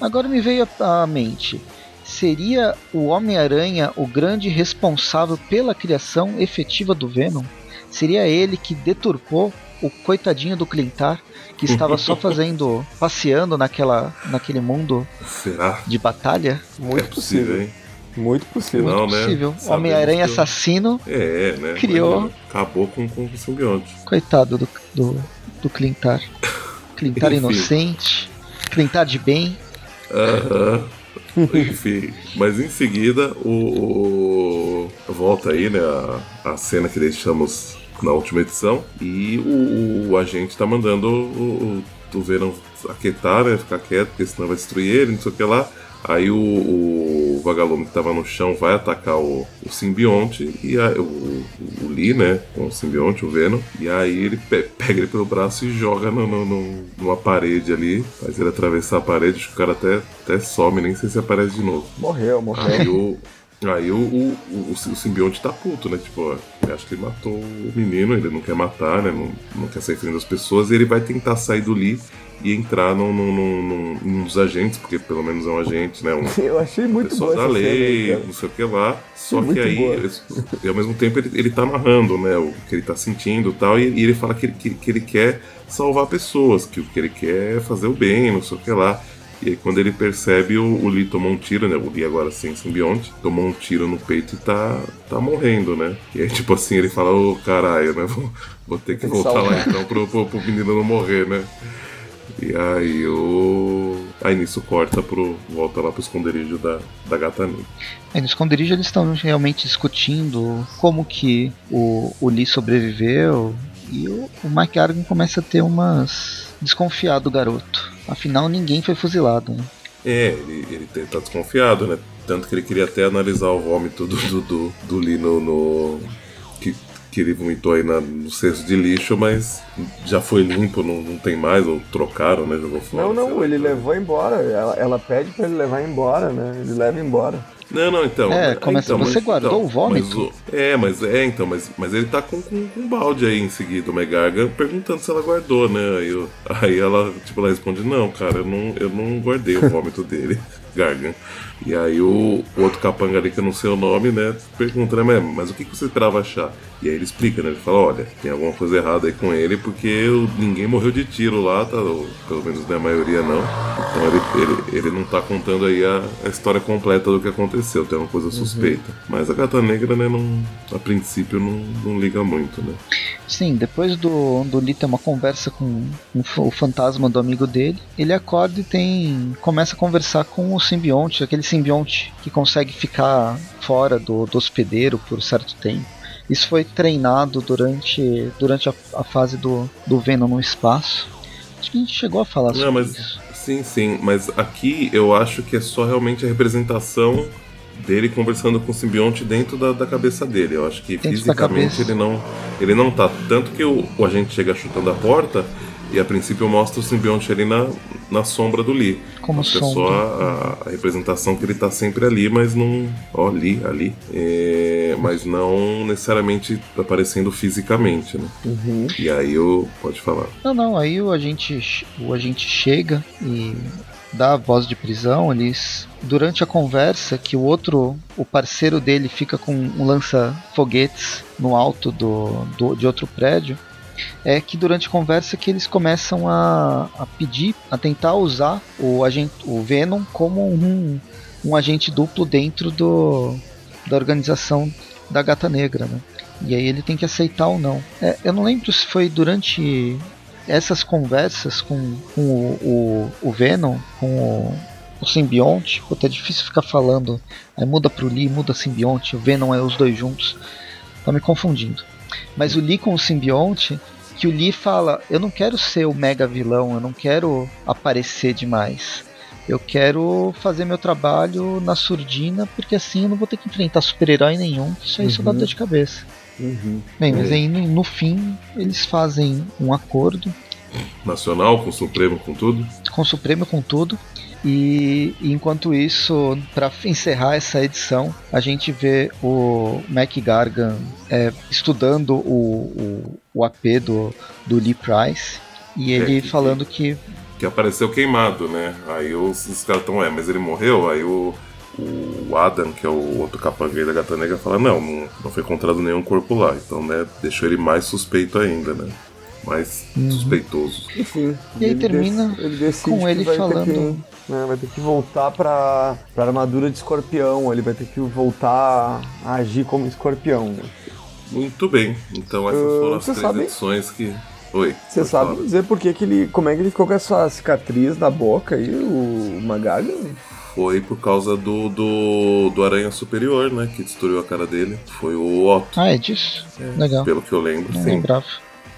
Agora me veio à mente. Seria o Homem-Aranha o grande responsável pela criação efetiva do Venom? Seria ele que deturpou o coitadinho do Clintar, que estava só (laughs) fazendo. passeando naquela, naquele mundo Será? de batalha? Muito é possível, hein? Muito possível. Não, né? Possível. Sabemos Homem-Aranha que- assassino, É, né, Criou. acabou com, com o simbionte. coitado do, do, do Clintar. Clintar inocente, Clintar de bem. Aham. (laughs) Enfim, mas em seguida o, o- volta aí, né, a, a cena que deixamos na última edição e o, o agente tá mandando o, o, o Venom aquietar, né, ficar quieto, porque senão vai destruir ele, não sei o que lá. Aí o, o vagalume que tava no chão vai atacar o, o simbionte e a- o, o Lee, né, com o simbionte, o Venom, e aí ele pe- pega ele pelo braço e joga no, no- no- numa parede ali, faz ele atravessar a parede, acho que o cara até, até some, nem sei se aparece de novo. Morreu, morreu. Aí o. Aí o, o, o, o simbionte tá puto, né? Tipo, ó, acho que ele matou o menino, ele não quer matar, né? Não, não quer sair frente das pessoas, e ele vai tentar sair do Lee e entrar num, num, num, num- dos agentes, porque pelo menos é um agente, né? Um, (laughs) Eu achei muito pessoa boa da cena lei, cara. não sei o que lá. Só Muito que aí, ele- e ao mesmo tempo, ele, ele tá narrando, né? O que ele tá sentindo e tal, e, e ele fala que, ele- que, que ele quer salvar pessoas, que o que ele quer é fazer o bem, não sei o que lá. E aí, quando ele percebe, o, o Lee tomou um tiro, né? O Lee agora sem simbionte, tomou um tiro no peito e tá, tá morrendo, né? E aí, tipo assim, ele fala: Ô caralho, né? Vou, vou ter que voltar lá então pro, pro, pro menino não morrer, né? E aí o. Aí nisso corta pro. volta lá pro esconderijo da, da gata. Aí no esconderijo eles estão realmente discutindo como que o, o Lee sobreviveu e o, o Mike Argan começa a ter umas desconfiado do garoto. Afinal ninguém foi fuzilado. Né? É, ele, ele te- tá desconfiado, né? Tanto que ele queria até analisar o vômito do, do, do, do Lee no. no- que, que ele vomitou aí na- no cesto de lixo, mas já foi limpo, não, não tem mais, ou trocaram, né? Jogou fora. Não, não, ele levou embora. Ela, ela pede pra ele levar embora, né? Ele leva embora. Não, não, então. É, começa- então, você guardou o vômito? mas é, mas é, então, mas, mas ele tá com, com, com um balde aí em seguida, o Megarga, perguntando se ela guardou, né? Aí, eu- aí ela, tipo, ela responde, não, cara, eu não, eu não guardei o vômito dele, (laughs) Gargan. E aí o, o outro capanga ali, que eu não sei o nome, né, pergunta, né, mas, mas o que, que você esperava achar? E aí ele explica, né? Ele fala, olha, tem alguma coisa errada aí com ele, porque o- ninguém morreu de tiro lá, tá? Ou, pelo menos né, a maioria não. Então ele, ele, ele não tá contando aí a, a história completa do que aconteceu, tem uma coisa suspeita. Mas a gata negra, né, não, a princípio não, não liga muito, né? Sim, depois do, do Lee ter uma conversa com o fantasma do amigo dele, ele acorda e tem. começa a conversar com o simbionte, aquele simbionte que consegue ficar fora do, do hospedeiro por certo tempo. Isso foi treinado durante, durante a, a fase do, do Venom no espaço. Acho que a gente chegou a falar Não, sobre mas- isso. Sim, sim, mas aqui eu acho que é só realmente a representação dele conversando com o simbionte dentro da, da cabeça dele. Eu acho que Dentro fisicamente ele não, ele não tá. Tanto que o, o agente chega chutando a porta e a princípio mostra o simbionte ali na, na sombra do Lee. Como é sombra. só a, a representação que ele tá sempre ali, mas não. Ó, ali, ali. É, mas não necessariamente aparecendo fisicamente, né? Uhum. E aí eu. Pode falar. Não, não, aí o agente, o agente chega e dá a voz de prisão, eles durante a conversa que o outro, o parceiro dele fica com um lança-foguetes no alto do, do- de outro prédio, é que durante a conversa que eles começam a, a pedir, a tentar usar o agente, o Venom como um, um agente duplo dentro do, da organização da Gata Negra, né? E aí ele tem que aceitar ou não. É, eu não lembro se foi durante essas conversas com, com o, o, o Venom, com o, o simbionte. Puta, é difícil ficar falando. Aí muda pro Lee, muda simbionte. O Venom é os dois juntos. Tá me confundindo. Mas o Lee com o simbionte, que o Lee fala: Eu não quero ser o mega vilão, eu não quero aparecer demais. Eu quero fazer meu trabalho na surdina, porque assim eu não vou ter que enfrentar super-herói nenhum. Isso aí só dá Uhum. dor de cabeça. Uhum. Bem, mas É. aí no, no fim eles fazem um acordo Nacional, com o Supremo, com tudo. com o Supremo com tudo. E, enquanto isso, para encerrar essa edição, a gente vê o Mac Gargan é, estudando o, o, o AP do, do Lee Price. E ele É, que- falando que. Que apareceu queimado, né? Aí os, os caras estão, é, mas ele morreu? Aí o, o Adam, que é o outro capangueiro da Gata Negra, fala: não, não, não foi encontrado nenhum corpo lá. Então, né, deixou ele mais suspeito ainda, né? Mais suspeitoso. Enfim. E aí ele termina dec- ele decide com que ele vai falando- Ter que, né, vai ter que voltar pra, pra armadura de escorpião. Ele vai ter que voltar a agir como escorpião. né? Muito bem. Então essas Ah, foram as três sabe- edições que. Oi. Você sabe falar. dizer por que, que ele. como é que ele ficou com essa cicatriz na boca aí, o Magaga? Foi por causa do, do, do Aranha Superior, né? Que destruiu a cara dele. Foi o Otto, Ah, é disso? Legal. pelo que eu lembro, Não sim. lembrava.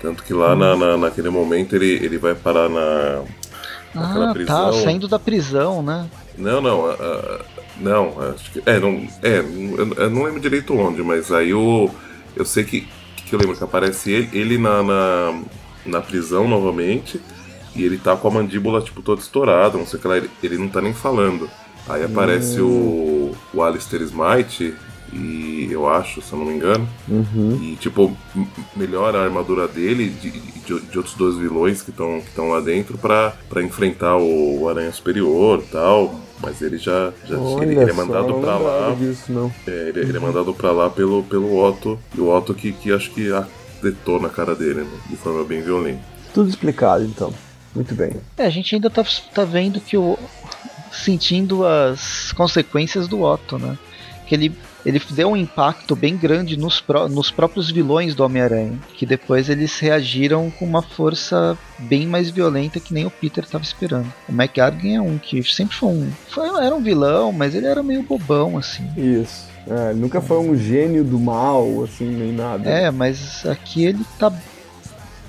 Tanto que lá na, na- naquele momento ele, ele vai parar na. naquela Ah, tá, prisão. saindo da prisão, né? Não, não, ah, ah, não, acho que. É, não, é, eu, eu não lembro direito onde, mas aí o. Eu sei que, que eu lembro que aparece ele, ele na, na, na prisão novamente, e ele tá com a mandíbula, tipo, toda estourada, não sei o que lá, ele, ele não tá nem falando. Aí aparece o, o Alistair Smite, e eu acho, se eu não me engano, Uhum. e tipo, melhora a armadura dele de, de, de outros dois vilões que estão que estão lá dentro pra, pra enfrentar o, o Aranha Superior e tal. Mas ele já. já ele, ele é mandado só, pra lá. Disso, não. é, ele, ele é mandado pra lá pelo, pelo Otto. E o Otto que, que acho que detona a cara dele, né? De forma bem violenta. Tudo explicado, então. Muito bem. É, a gente ainda tá, tá vendo que o. sentindo as consequências do Otto, né? Que ele, ele deu um impacto bem grande nos, pró- nos próprios vilões do Homem-Aranha. Que depois eles reagiram com uma força bem mais violenta que nem o Peter estava esperando. O McGargan é um que sempre foi um. Foi, era um vilão, mas ele era meio bobão, assim. Isso. É, nunca foi um gênio do mal, assim, nem nada. É, mas aqui ele tá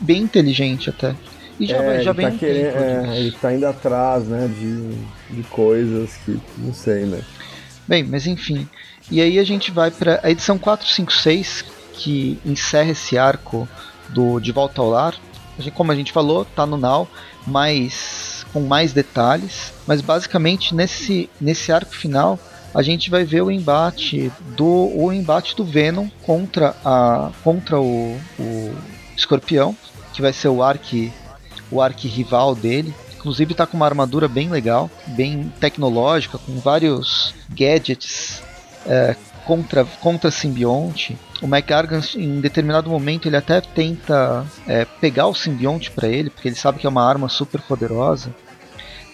bem inteligente até. E já, É, já ele, vem tá querendo, tempo é, ele tá indo atrás, né, de, de coisas que, não sei, né. Bem, mas enfim. E aí a gente vai para a edição 456, que encerra esse arco do De Volta ao Lar. Como a gente falou, tá no Now, mas com mais detalhes. Mas basicamente nesse, nesse arco final a gente vai ver o embate do o embate do Venom contra a contra o, o Escorpião, que vai ser o arqui o arqui-rival dele. Inclusive tá com uma armadura bem legal, bem tecnológica, com vários gadgets é, contra, contra simbionte. O McGargan, em determinado momento, ele até tenta é, pegar o simbionte para ele, porque ele sabe que é uma arma super poderosa.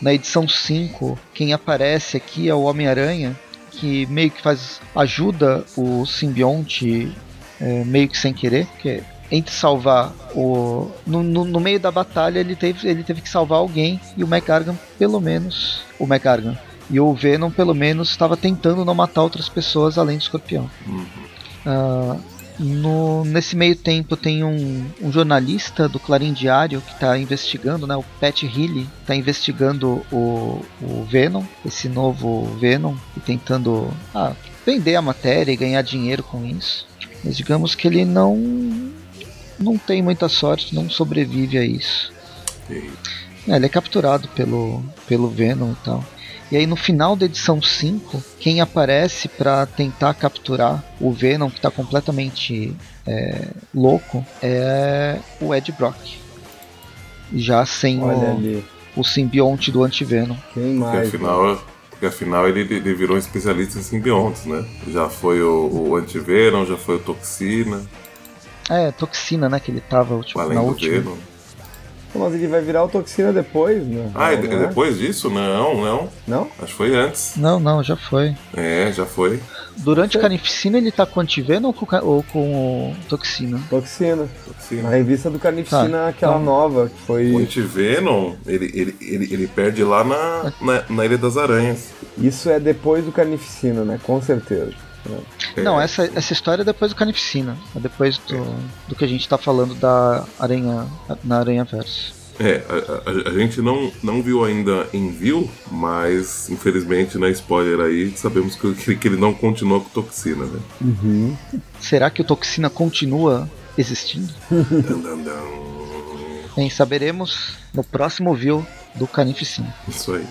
Na edição 5, quem aparece aqui é o Homem-Aranha, que meio que faz ajuda o simbionte é, meio que sem querer, porque entre salvar o. No, no, no meio da batalha ele teve, ele teve que salvar alguém e o McGargan, pelo menos. O McGargan. E o Venom, pelo menos, estava tentando não matar outras pessoas além do escorpião. Ah, no, nesse meio tempo tem um, um jornalista do Clarim Diário que está investigando, né, o Pat Healy está investigando o, o Venom, esse novo Venom, e tentando ah, vender a matéria e ganhar dinheiro com isso. Mas digamos que ele não não tem muita sorte, não sobrevive a isso. É, ele é capturado pelo, pelo Venom e tal. E aí no final da edição 5, quem aparece para tentar capturar o Venom, que está completamente é, louco, é o Ed Brock. Já sem o, o simbionte do anti-Venom. Quem mais? Porque afinal, porque afinal ele, ele virou um especialista em simbiontes, né? Já foi o, o anti-Venom, já foi o Toxina. É, Toxina, né? Que ele tava tipo, na do última. Venom. Mas ele vai virar o Toxina depois, né? Ah, é, Não é depois disso? Não, não. Não? Acho que foi antes. Não, não, já foi. É, já foi. Durante Carnificina ele tá com o anti-Venom ou com, o ou com o Toxina? Toxina. Toxina. Na revista do Carnificina, Tá, aquela então- nova, que O foi. anti-Venom, ele, ele, ele, ele perde lá na, na, na Ilha das Aranhas. Isso é depois do Carnificina, né? Com certeza. É, Não, essa, essa história é depois do Carnificina. É depois do, do que a gente tá falando da Aranha. na Aranha Verso. É, a, a- a gente não, não viu ainda em View, mas infelizmente na spoiler aí sabemos que, que, que ele não continua com toxina, né? Será que o Toxina continua existindo? Dan, dan, dan. Bem, saberemos no próximo view do Carnificina. Isso aí.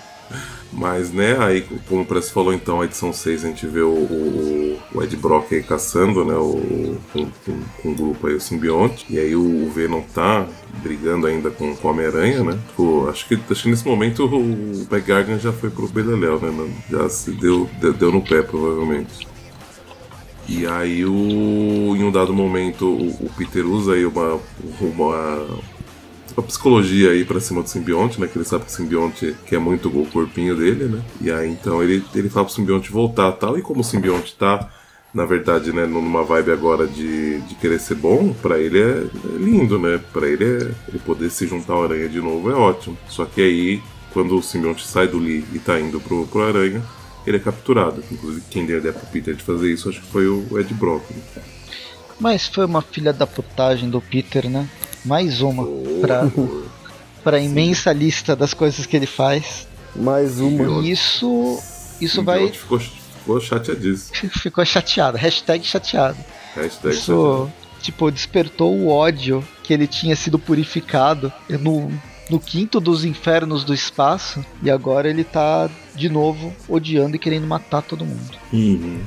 Mas, né, aí, como o Press falou, então, a edição 6 a gente vê o, o, o Ed Brock aí caçando, né, o, com, com, com o grupo aí, o simbionte. E aí o Venom tá brigando ainda com, com o Homem-Aranha, né? Tipo, acho, que, acho que nesse momento o Black Guardian já foi pro Beleléu, né? Já se deu, deu, deu no pé, provavelmente. E aí, o, em um dado momento, o, o Peter usa aí uma, uma, uma psicologia aí pra cima do simbionte, né? Que ele sabe que o simbionte quer muito o corpinho dele, né? E aí, então, ele, ele fala pro simbionte voltar tal. E como o simbionte tá, na verdade, né, numa vibe agora de, de querer ser bom, pra ele é, é lindo, né? Pra ele é ele poder se juntar ao Aranha de novo é ótimo. Só que aí, quando o simbionte sai do Lee e tá indo pro, pro Aranha, ele é capturado. Inclusive, quem deu a ideia pro Peter de fazer isso, acho que foi o Ed Brock. Mas foi uma filha da putagem do Peter, né? Mais uma pra, pra imensa lista das coisas que ele faz. Mais uma. E isso, isso O vai. ficou, ficou chateadíssimo. (laughs) Ficou chateado. Hashtag chateado. Hashtag Isso, tipo, despertou o ódio que ele tinha sido purificado no, no quinto dos infernos do espaço. E agora ele tá de novo odiando e querendo matar todo mundo. Uhum.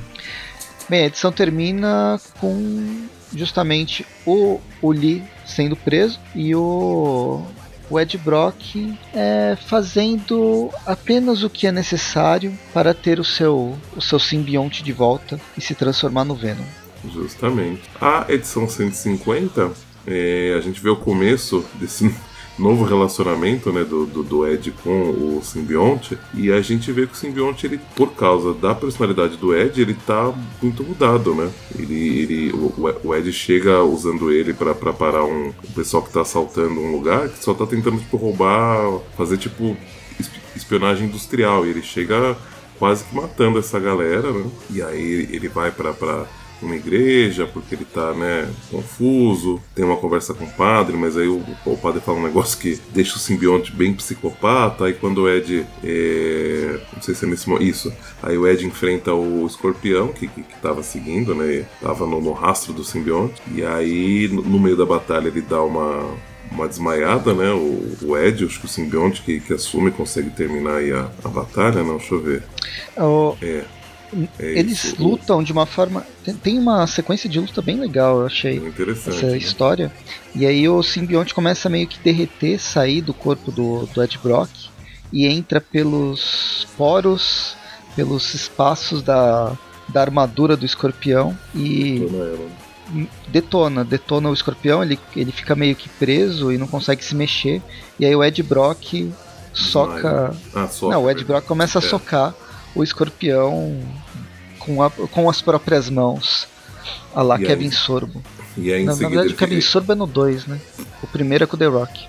Bem, a edição termina com justamente o, o Lee sendo preso e o, o Ed Brock é, fazendo apenas o que é necessário para ter o seu, o seu simbionte de volta e se transformar no Venom. Justamente. A edição 150, é, a gente vê o começo desse novo relacionamento né, do, do, do Ed com o simbionte. E a gente vê que o simbionte, ele, por causa da personalidade do Ed, ele tá muito mudado, né? Ele, ele, o, o Ed chega usando ele para parar um, pessoal que tá assaltando um lugar, que só tá tentando tipo, roubar, fazer tipo esp- espionagem industrial. E ele chega quase que matando essa galera, né? E aí ele- vai pra uma igreja porque ele tá, né, confuso. Tem uma conversa com o padre, mas aí o, o padre fala um negócio que deixa o simbionte bem psicopata. Aí quando o Ed. é, não sei se é nesse. Isso. Aí o Ed enfrenta o escorpião que, que, que tava seguindo, né? Tava no, no rastro do simbionte. E aí, no, no meio da batalha, ele dá uma uma desmaiada, né? O, o Ed, acho que o simbionte que, que assume consegue terminar aí a, a batalha, não? Deixa eu ver. O- É. é eles isso. lutam de uma forma. Tem, uma sequência de luta bem legal, eu achei. É interessante. essa né? história. E aí o simbionte começa a meio que derreter, sair do corpo do, do Ed Brock e entra pelos poros, pelos espaços da, da armadura do escorpião e Dona Ela. detona, detona o escorpião, ele, ele fica meio que preso e não consegue se mexer. E aí o Ed Brock soca. Ah, soca. Não, o Ed Brock começa a É. socar o escorpião com, a- com as próprias mãos. A lá E aí? Kevin Sorbo. E aí Na, na verdade, o Kevin Sorbo é no 2, né? O primeiro é com o The Rock.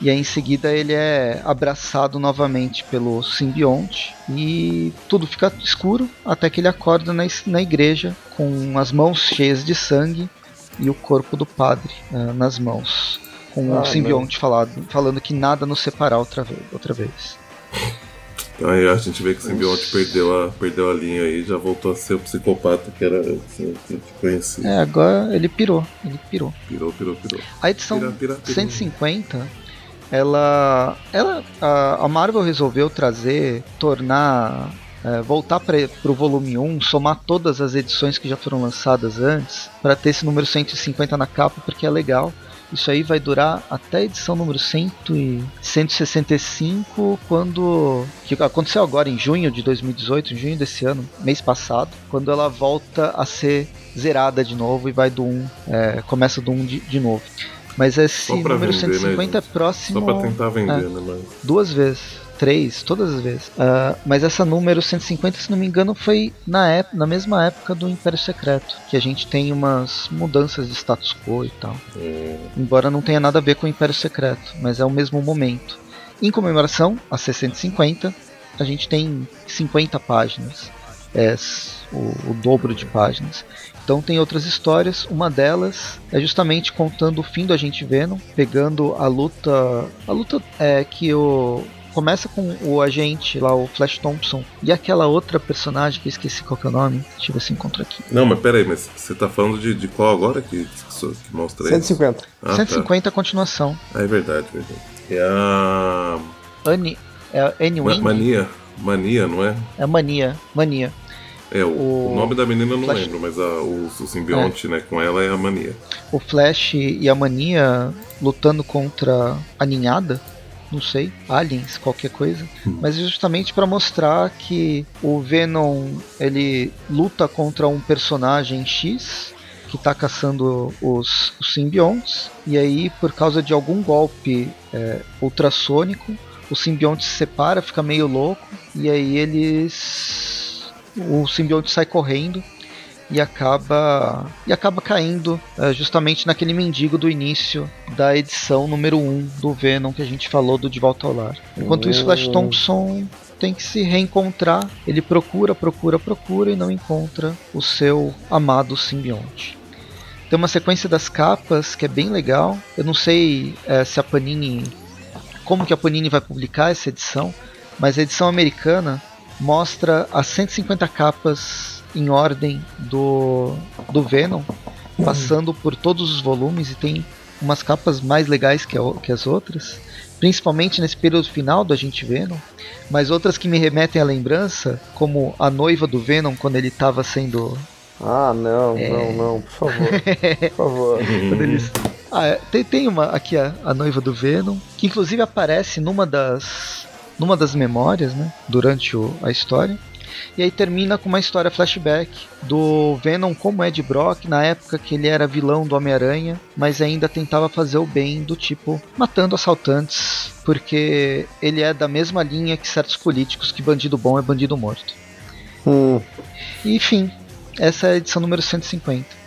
E aí, em seguida, ele é abraçado novamente pelo simbionte e tudo fica escuro até que ele acorda na, na igreja com as mãos cheias de sangue e o corpo do padre ah, nas mãos. Com Ah, o simbionte falado, falando que nada nos separar outra vez. Outra (laughs) vez. Então aí a gente vê que o simbionte perdeu a, perdeu a linha aí já voltou a ser o psicopata que era assim, que conhecia. É, agora ele pirou. Ele pirou. Pirou, pirou, pirou. A edição Pira, pira, pira. 150 ela, ela a, a Marvel resolveu trazer, tornar é, voltar para o volume 1, somar todas as edições que já foram lançadas antes, para ter esse número 150 na capa, porque é legal. Isso aí vai durar até a edição número 100 e 165, quando. que aconteceu agora em junho de 2018, em junho desse ano, mês passado, quando ela volta a ser zerada de novo e vai do 1, é, começa do 1 de, de novo. Mas esse número vender, 150 né, é próximo. Só pra tentar vender, é, né? Mas... Duas vezes três, todas as vezes. Uh, mas essa número 150, se não me engano, foi na, época, na mesma época do Império Secreto, que a gente tem umas mudanças de status quo e tal. Hum. Embora não tenha nada a ver com o Império Secreto, mas é o mesmo momento. Em comemoração a 650, a gente tem 50 páginas. É o, o dobro de páginas. Então tem outras histórias, uma delas é justamente contando o fim do Agente Venom, pegando a luta, a luta é que o Começa com o agente lá, o Flash Thompson, e aquela outra personagem que eu esqueci qual que é o nome. Deixa eu ver se encontro aqui. Não, mas peraí, mas você tá falando de, de qual agora que, que mostra aí? 150. Ah, 150 tá. a continuação. Ah, é verdade, é verdade. É a. Annie. É a Annie Ma Mania. Mania, não é? É Mania. Mania. É, o, o, nome da menina eu não Flash... lembro, mas a, o, o simbionte é. né, com ela é a Mania. O Flash e a Mania lutando contra a ninhada não sei, aliens, qualquer coisa, hum. mas justamente para mostrar que o Venom ele luta contra um personagem X que está caçando os, os, simbiontes. E aí por causa de algum golpe é, ultrassônico o simbionte se separa, fica meio louco. E aí eles o simbionte sai correndo e acaba e acaba caindo é, justamente naquele mendigo do início da edição número 1 um do Venom que a gente falou do De Volta ao Lar. Enquanto isso, Flash hum. Thompson tem que se reencontrar. Ele procura, procura, procura e não encontra o seu amado simbionte. Tem uma sequência das capas que é bem legal. Eu não sei é, se a Panini. como que a Panini vai publicar essa edição, mas a edição americana mostra as 150 capas em ordem do, do Venom, passando por todos os volumes e tem umas capas mais legais que, a, que as outras, principalmente nesse período final do Agente Venom, mas outras que me remetem à lembrança, como a noiva do Venom quando ele estava sendo. Ah, não, é... não, não, por favor. por favor. (laughs) eles... ah, é, tem, tem uma aqui a, a noiva do Venom, que inclusive aparece numa das numa das memórias, né, durante o, a história. E aí termina com uma história flashback do Venom como Ed Brock, na época que ele era vilão do Homem-Aranha, mas ainda tentava fazer o bem, do tipo matando assaltantes, porque ele é da mesma linha que certos políticos que bandido bom é bandido morto. Hum. E, enfim, essa é a edição número 150.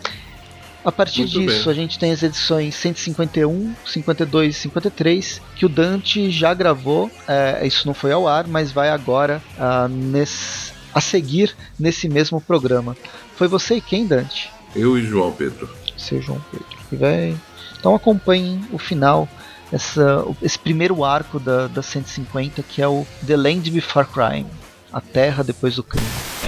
A partir Muito disso, bem. a gente tem as edições 151, 52 e 53, que o Dante já gravou. É, isso não foi ao ar, mas vai agora uh, nesse, a seguir nesse mesmo programa. Foi você e quem, Dante? Eu e João Pedro. Seu João Pedro. E vai... Então acompanhem o final, essa, esse primeiro arco da, da 150, que é o The Land Before Crime A Terra Depois do Crime.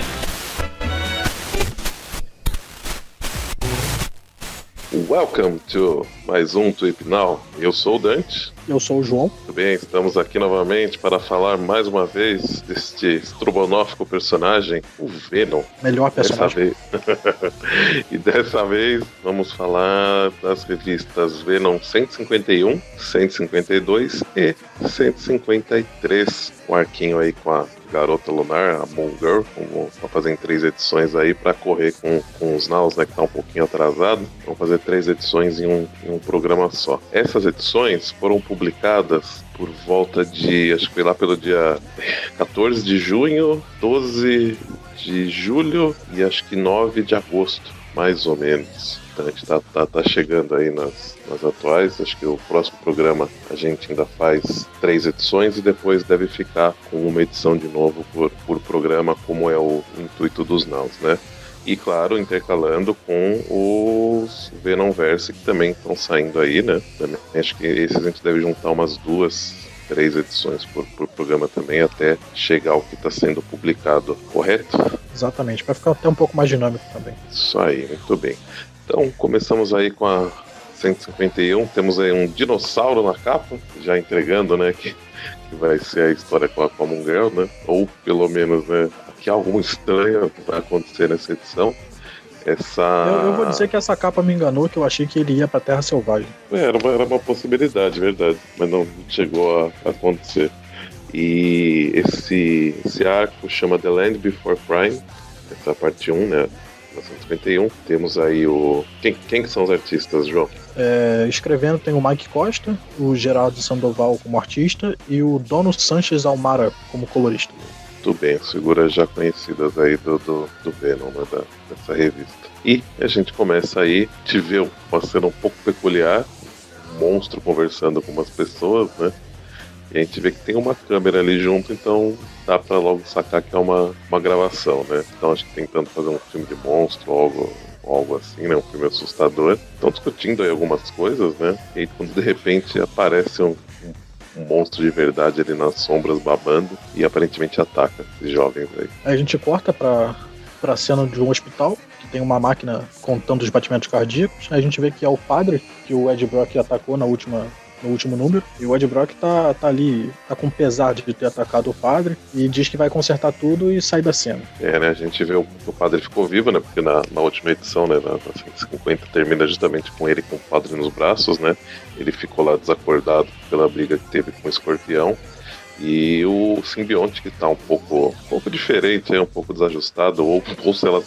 Welcome to mais um Tweep Now. Eu sou o Dante. Eu sou o João. Tudo bem, estamos aqui novamente para falar mais uma vez deste estrobonófico personagem, o Venom. Melhor personagem. Dessa vez... (laughs) e dessa vez vamos falar das revistas Venom 151, 152 e 153. Um arquinho aí com a Garota Lunar, a Moon Girl, vamos fazer em três edições aí para correr com, com os Naus, né, que tá um pouquinho atrasado. Vamos fazer três edições em um, em um programa só. Essas edições foram publicadas por volta de, acho que foi lá pelo dia 14 de junho, 12 de julho e acho que 9 de agosto, mais ou menos. Então a gente tá, tá, tá chegando aí nas, nas atuais. Acho que o próximo programa a gente ainda faz três edições e depois deve ficar com uma edição de novo por, por programa, como é o intuito dos Naus, né? E claro, intercalando com os Venomverse que também estão saindo aí, né? Também, acho que esses a gente deve juntar umas duas, três edições por, por programa também, até chegar ao que está sendo publicado, correto? Exatamente, para ficar até um pouco mais dinâmico também. Isso aí, muito bem. Então, começamos aí com a 151, temos aí um dinossauro na capa, já entregando, né, que, que vai ser a história com a Common Girl, né? Ou pelo menos, né, que algo estranho vai acontecer nessa edição. Essa... Eu, eu, vou dizer que essa capa me enganou, que eu achei que ele ia pra Terra Selvagem. É, era uma, era uma possibilidade, verdade, mas não chegou a acontecer. E esse, esse arco chama The Land Before Crime, essa é a parte 1, né? 1951. Temos aí o. Quem, quem são os artistas, João? É, escrevendo tem o Mike Costa, o Geraldo Sandoval como artista e o Dono Sanchez Almara como colorista. Muito bem, figuras já conhecidas aí do, do, do Venom, né, da, dessa revista. E a gente começa aí, te vê uma cena um pouco peculiar, um monstro conversando com umas pessoas, né? E a gente vê que tem uma câmera ali junto, então dá pra logo sacar que é uma, uma gravação, né? Então acho que tentando fazer um filme de monstro, algo, algo assim, né? Um filme assustador. Estão discutindo aí algumas coisas, né? E quando de repente aparece um, um monstro de verdade ali nas sombras babando e aparentemente ataca esses jovens aí. A gente corta pra, pra cena de um hospital que tem uma máquina contando os batimentos cardíacos. A gente vê que é o padre que o Ed Brock atacou na última no último número. E o Ed Brock tá, tá ali, tá com pesar de ter atacado o padre e diz que vai consertar tudo e sai da cena. É, né? A gente vê o, o padre ficou vivo, né? Porque na, na última edição, né? Na, na 150 termina justamente com ele com o padre nos braços, né? Ele ficou lá desacordado pela briga que teve com o escorpião. E o simbionte que tá um pouco, um pouco diferente, é um pouco desajustado, ou, ou sei lá,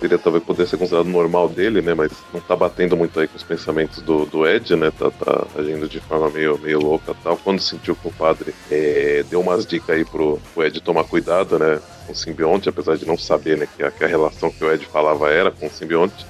seria talvez poder ser considerado normal dele, né? Mas não tá batendo muito aí com os pensamentos do, do Ed, né? Tá, tá agindo de forma meio, meio louca tal. Quando sentiu que o padre é, deu umas dicas aí pro, pro Ed tomar cuidado, né? Com o simbionte, apesar de não saber, né? Que a, que a relação que o Ed falava era com o simbionte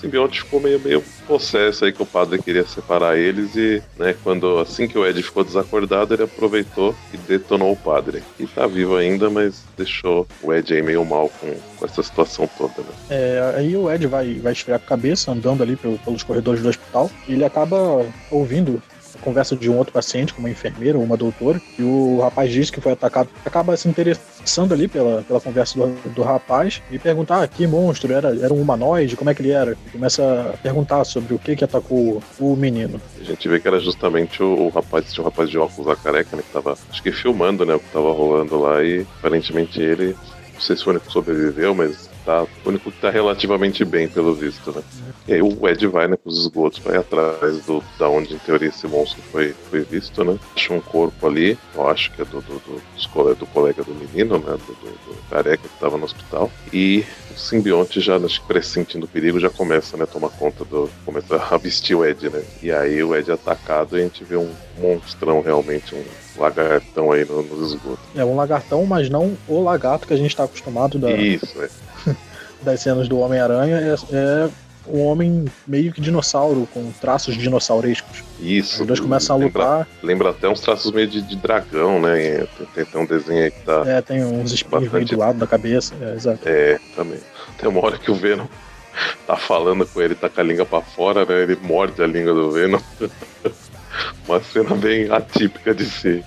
simbionte ficou meio, meio possesso aí que o padre queria separar eles e, né, quando assim que o Ed ficou desacordado, ele aproveitou e detonou o padre. E tá vivo ainda, mas deixou o Ed aí meio mal com, com essa situação toda, né? É, aí o Ed vai, vai esfriar a cabeça andando ali pelos corredores do hospital e ele acaba ouvindo conversa de um outro paciente, com uma enfermeira ou uma doutora, e o rapaz diz que foi atacado, acaba se interessando ali pela, pela conversa do, do rapaz e perguntar ah, que monstro, era, era um humanoide, como é que ele era? E começa a perguntar sobre o que que atacou o menino. A gente vê que era justamente o, o rapaz, tinha um rapaz de óculos a careca, né, que tava, acho que filmando, né, o que tava rolando lá e aparentemente ele, não sei se o único sobreviveu, mas tá, o único que tá relativamente bem, pelo visto, né? E aí o Ed vai, né, com os esgotos, vai atrás do, da onde, em teoria, esse monstro foi, foi visto, né? Acha um corpo ali, eu acho que é do, do, do, do colega do menino, né? Do, do, do careca que tava no hospital. E o simbionte já, acho que pressentindo o perigo, já começa, né, a tomar conta do... começa (laughs) a vestir o Ed, né? E aí o Ed é atacado e a gente vê um monstrão realmente, um lagartão aí no, nos esgotos. É um lagartão, mas não o lagarto que a gente está acostumado da, Isso, é. Das cenas do Homem-Aranha. É, é, um homem meio que dinossauro, com traços dinossaurescos. Isso. Os dois começam a lutar. Lembra, lembra até uns traços meio de, de dragão, né? Tem, tem, um desenho aí que tá. É, tem uns espinhos bastante... do lado da cabeça. É, exato. É, também. Tem uma hora que o Venom tá falando com ele, tá com a língua pra fora, né? Ele morde a língua do Venom. (laughs) uma cena bem atípica de si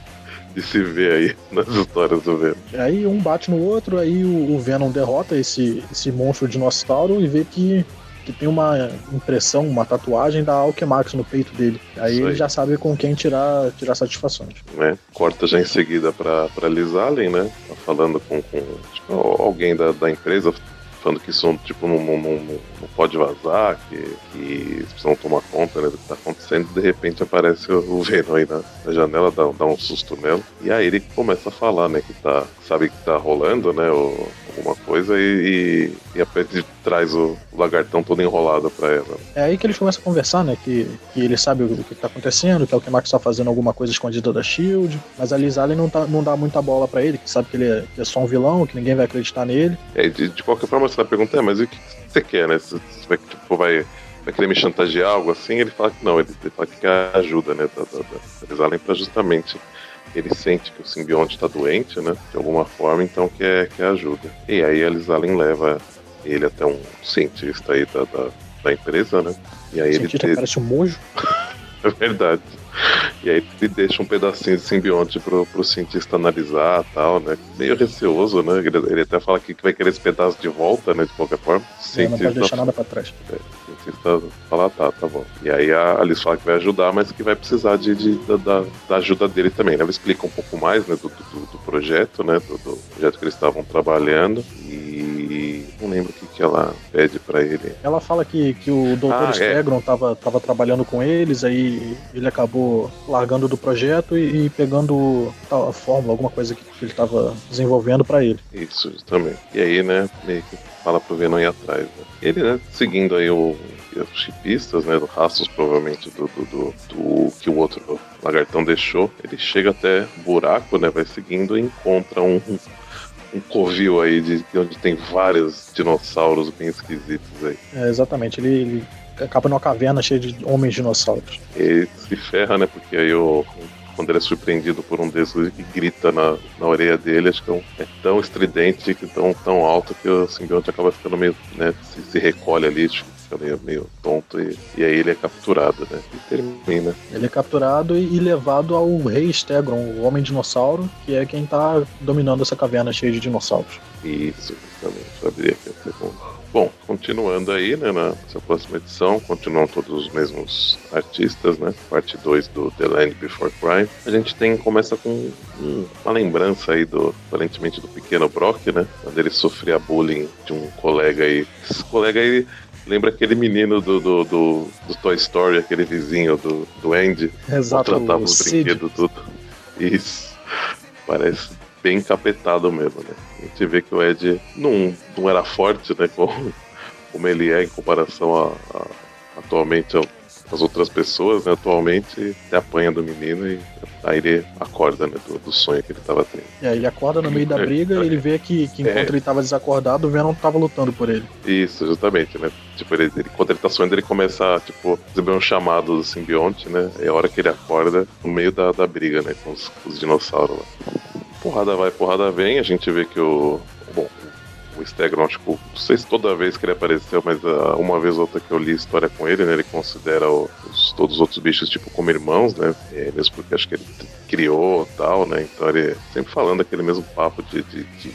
de se ver aí (laughs) nas histórias do Venom. Aí um bate no outro, aí o, o Venom derrota esse, esse monstro dinossauro e vê que, que tem uma impressão, uma tatuagem da Alchemax no peito dele. Aí, aí. ele já sabe com quem tirar, tirar satisfações. Né? Corta já em seguida pra, pra Liz Allen, né? Tá falando com, com tipo, alguém da, da empresa, falando que isso tipo, não, não, não, não pode vazar, que, que precisam tomar conta né, do que está acontecendo. De repente aparece o Venom aí na, na janela, dá, dá, um susto nela. E aí ele começa a falar, né, que tá, sabe que tá rolando, né, o, alguma coisa, e, e, e a Petty traz o, o, lagartão todo enrolado pra ela. É aí que eles começam a conversar, né, que, que ele sabe o, que tá acontecendo, que é o que Max tá fazendo alguma coisa escondida da SHIELD, mas a Liz Allen não, tá, não dá muita bola para ele, que sabe que ele é, que é, só um vilão, que ninguém vai acreditar nele. É, de, de qualquer forma, você vai perguntar, é, mas o que você quer, né? Você vai, tipo, vai, vai querer me chantagear, algo assim? Ele fala que não, ele, ele fala que quer ajuda, né? Da, da, da Liz Allen pra justamente ele sente que o simbionte está doente, né? De alguma forma, então quer, quer ajuda. E aí a Liz Allen leva ele até um cientista aí da, da, da empresa, né? E aí o cientista ele te... parece um mojo. (laughs) é verdade. E aí ele deixa um pedacinho de simbionte pro, pro cientista analisar tal, né? Meio receoso, né? Ele, ele até fala que vai querer esse pedaço de volta, né? De qualquer forma. É, não pode deixar nada pra trás. É, o cientista fala, tá, tá bom. E aí a Alice fala que vai ajudar, mas que vai precisar de, de da, da, ajuda dele também. Né? Ela explica um pouco mais né, do, do, do projeto, né? Do, do projeto que eles estavam trabalhando. E não lembro o que, que ela pede para ele. Ela fala que, que o Dr. Ah, Stegron é. tava, tava trabalhando com eles, aí ele acabou largando do projeto e, e pegando a fórmula, alguma coisa que, que ele tava desenvolvendo para ele. Isso, também. E aí, né, meio que fala pro Venom ir atrás. Né? Ele, né, seguindo aí o, os chipistas, né, do rastros provavelmente do, do, do, do, que o outro lagartão deixou, ele chega até buraco, né, vai seguindo e encontra um, um covil aí de, onde tem vários dinossauros bem esquisitos aí. É, exatamente, ele, ele acaba numa caverna cheia de homens dinossauros. Ele se ferra, né, porque aí o, quando ele é surpreendido por um desses que grita na, na orelha dele, acho que é, um, é tão estridente, que tão, tão alto que o simbionte acaba ficando meio, né, se, se recolhe ali, tipo, fica meio, meio tonto e, e aí ele é capturado, né? E termina. Ele é capturado e levado ao rei Stegron, o homem dinossauro, que é quem tá dominando essa caverna cheia de dinossauros. Isso, justamente. Eu abri aqui a segunda. Bom, continuando aí, né, na próxima edição, continuam todos os mesmos artistas, né? Parte 2 do The Land Before Crime. A gente tem, começa com um, uma lembrança aí do, aparentemente, do pequeno Brock, né? Quando ele sofria bullying de um colega aí. Esse colega aí Lembra aquele menino do, do, do, do, Toy Story, aquele vizinho do, do Andy? Exato, tratava os brinquedos tudo. Isso. Parece bem encapetado mesmo, né? A gente vê que o Ed não, não era forte, né? (laughs) Como, como ele é em comparação a, a atualmente as outras pessoas, né, atualmente, até apanha do menino e aí ele acorda, né, do, do sonho que ele estava tendo. É, ele acorda no meio da briga e ele vê que, que enquanto é. ele estava desacordado, o Venom estava lutando por ele. Isso, justamente, né? Tipo, ele, ele, quando ele tá sonhando, ele começa a, tipo, receber um chamado do simbionte, né? É a hora que ele acorda no meio da, da briga, né, com os, os dinossauros lá. Porrada vai, porrada vem, a gente vê que o. Bom, o Stegron, tipo, não sei se toda vez que ele apareceu, mas uh, uma vez ou outra que eu li história com ele, né, ele considera os, todos os outros bichos, tipo, como irmãos, né, é, mesmo porque acho que ele criou tal, né, então ele sempre falando aquele mesmo papo de, de, de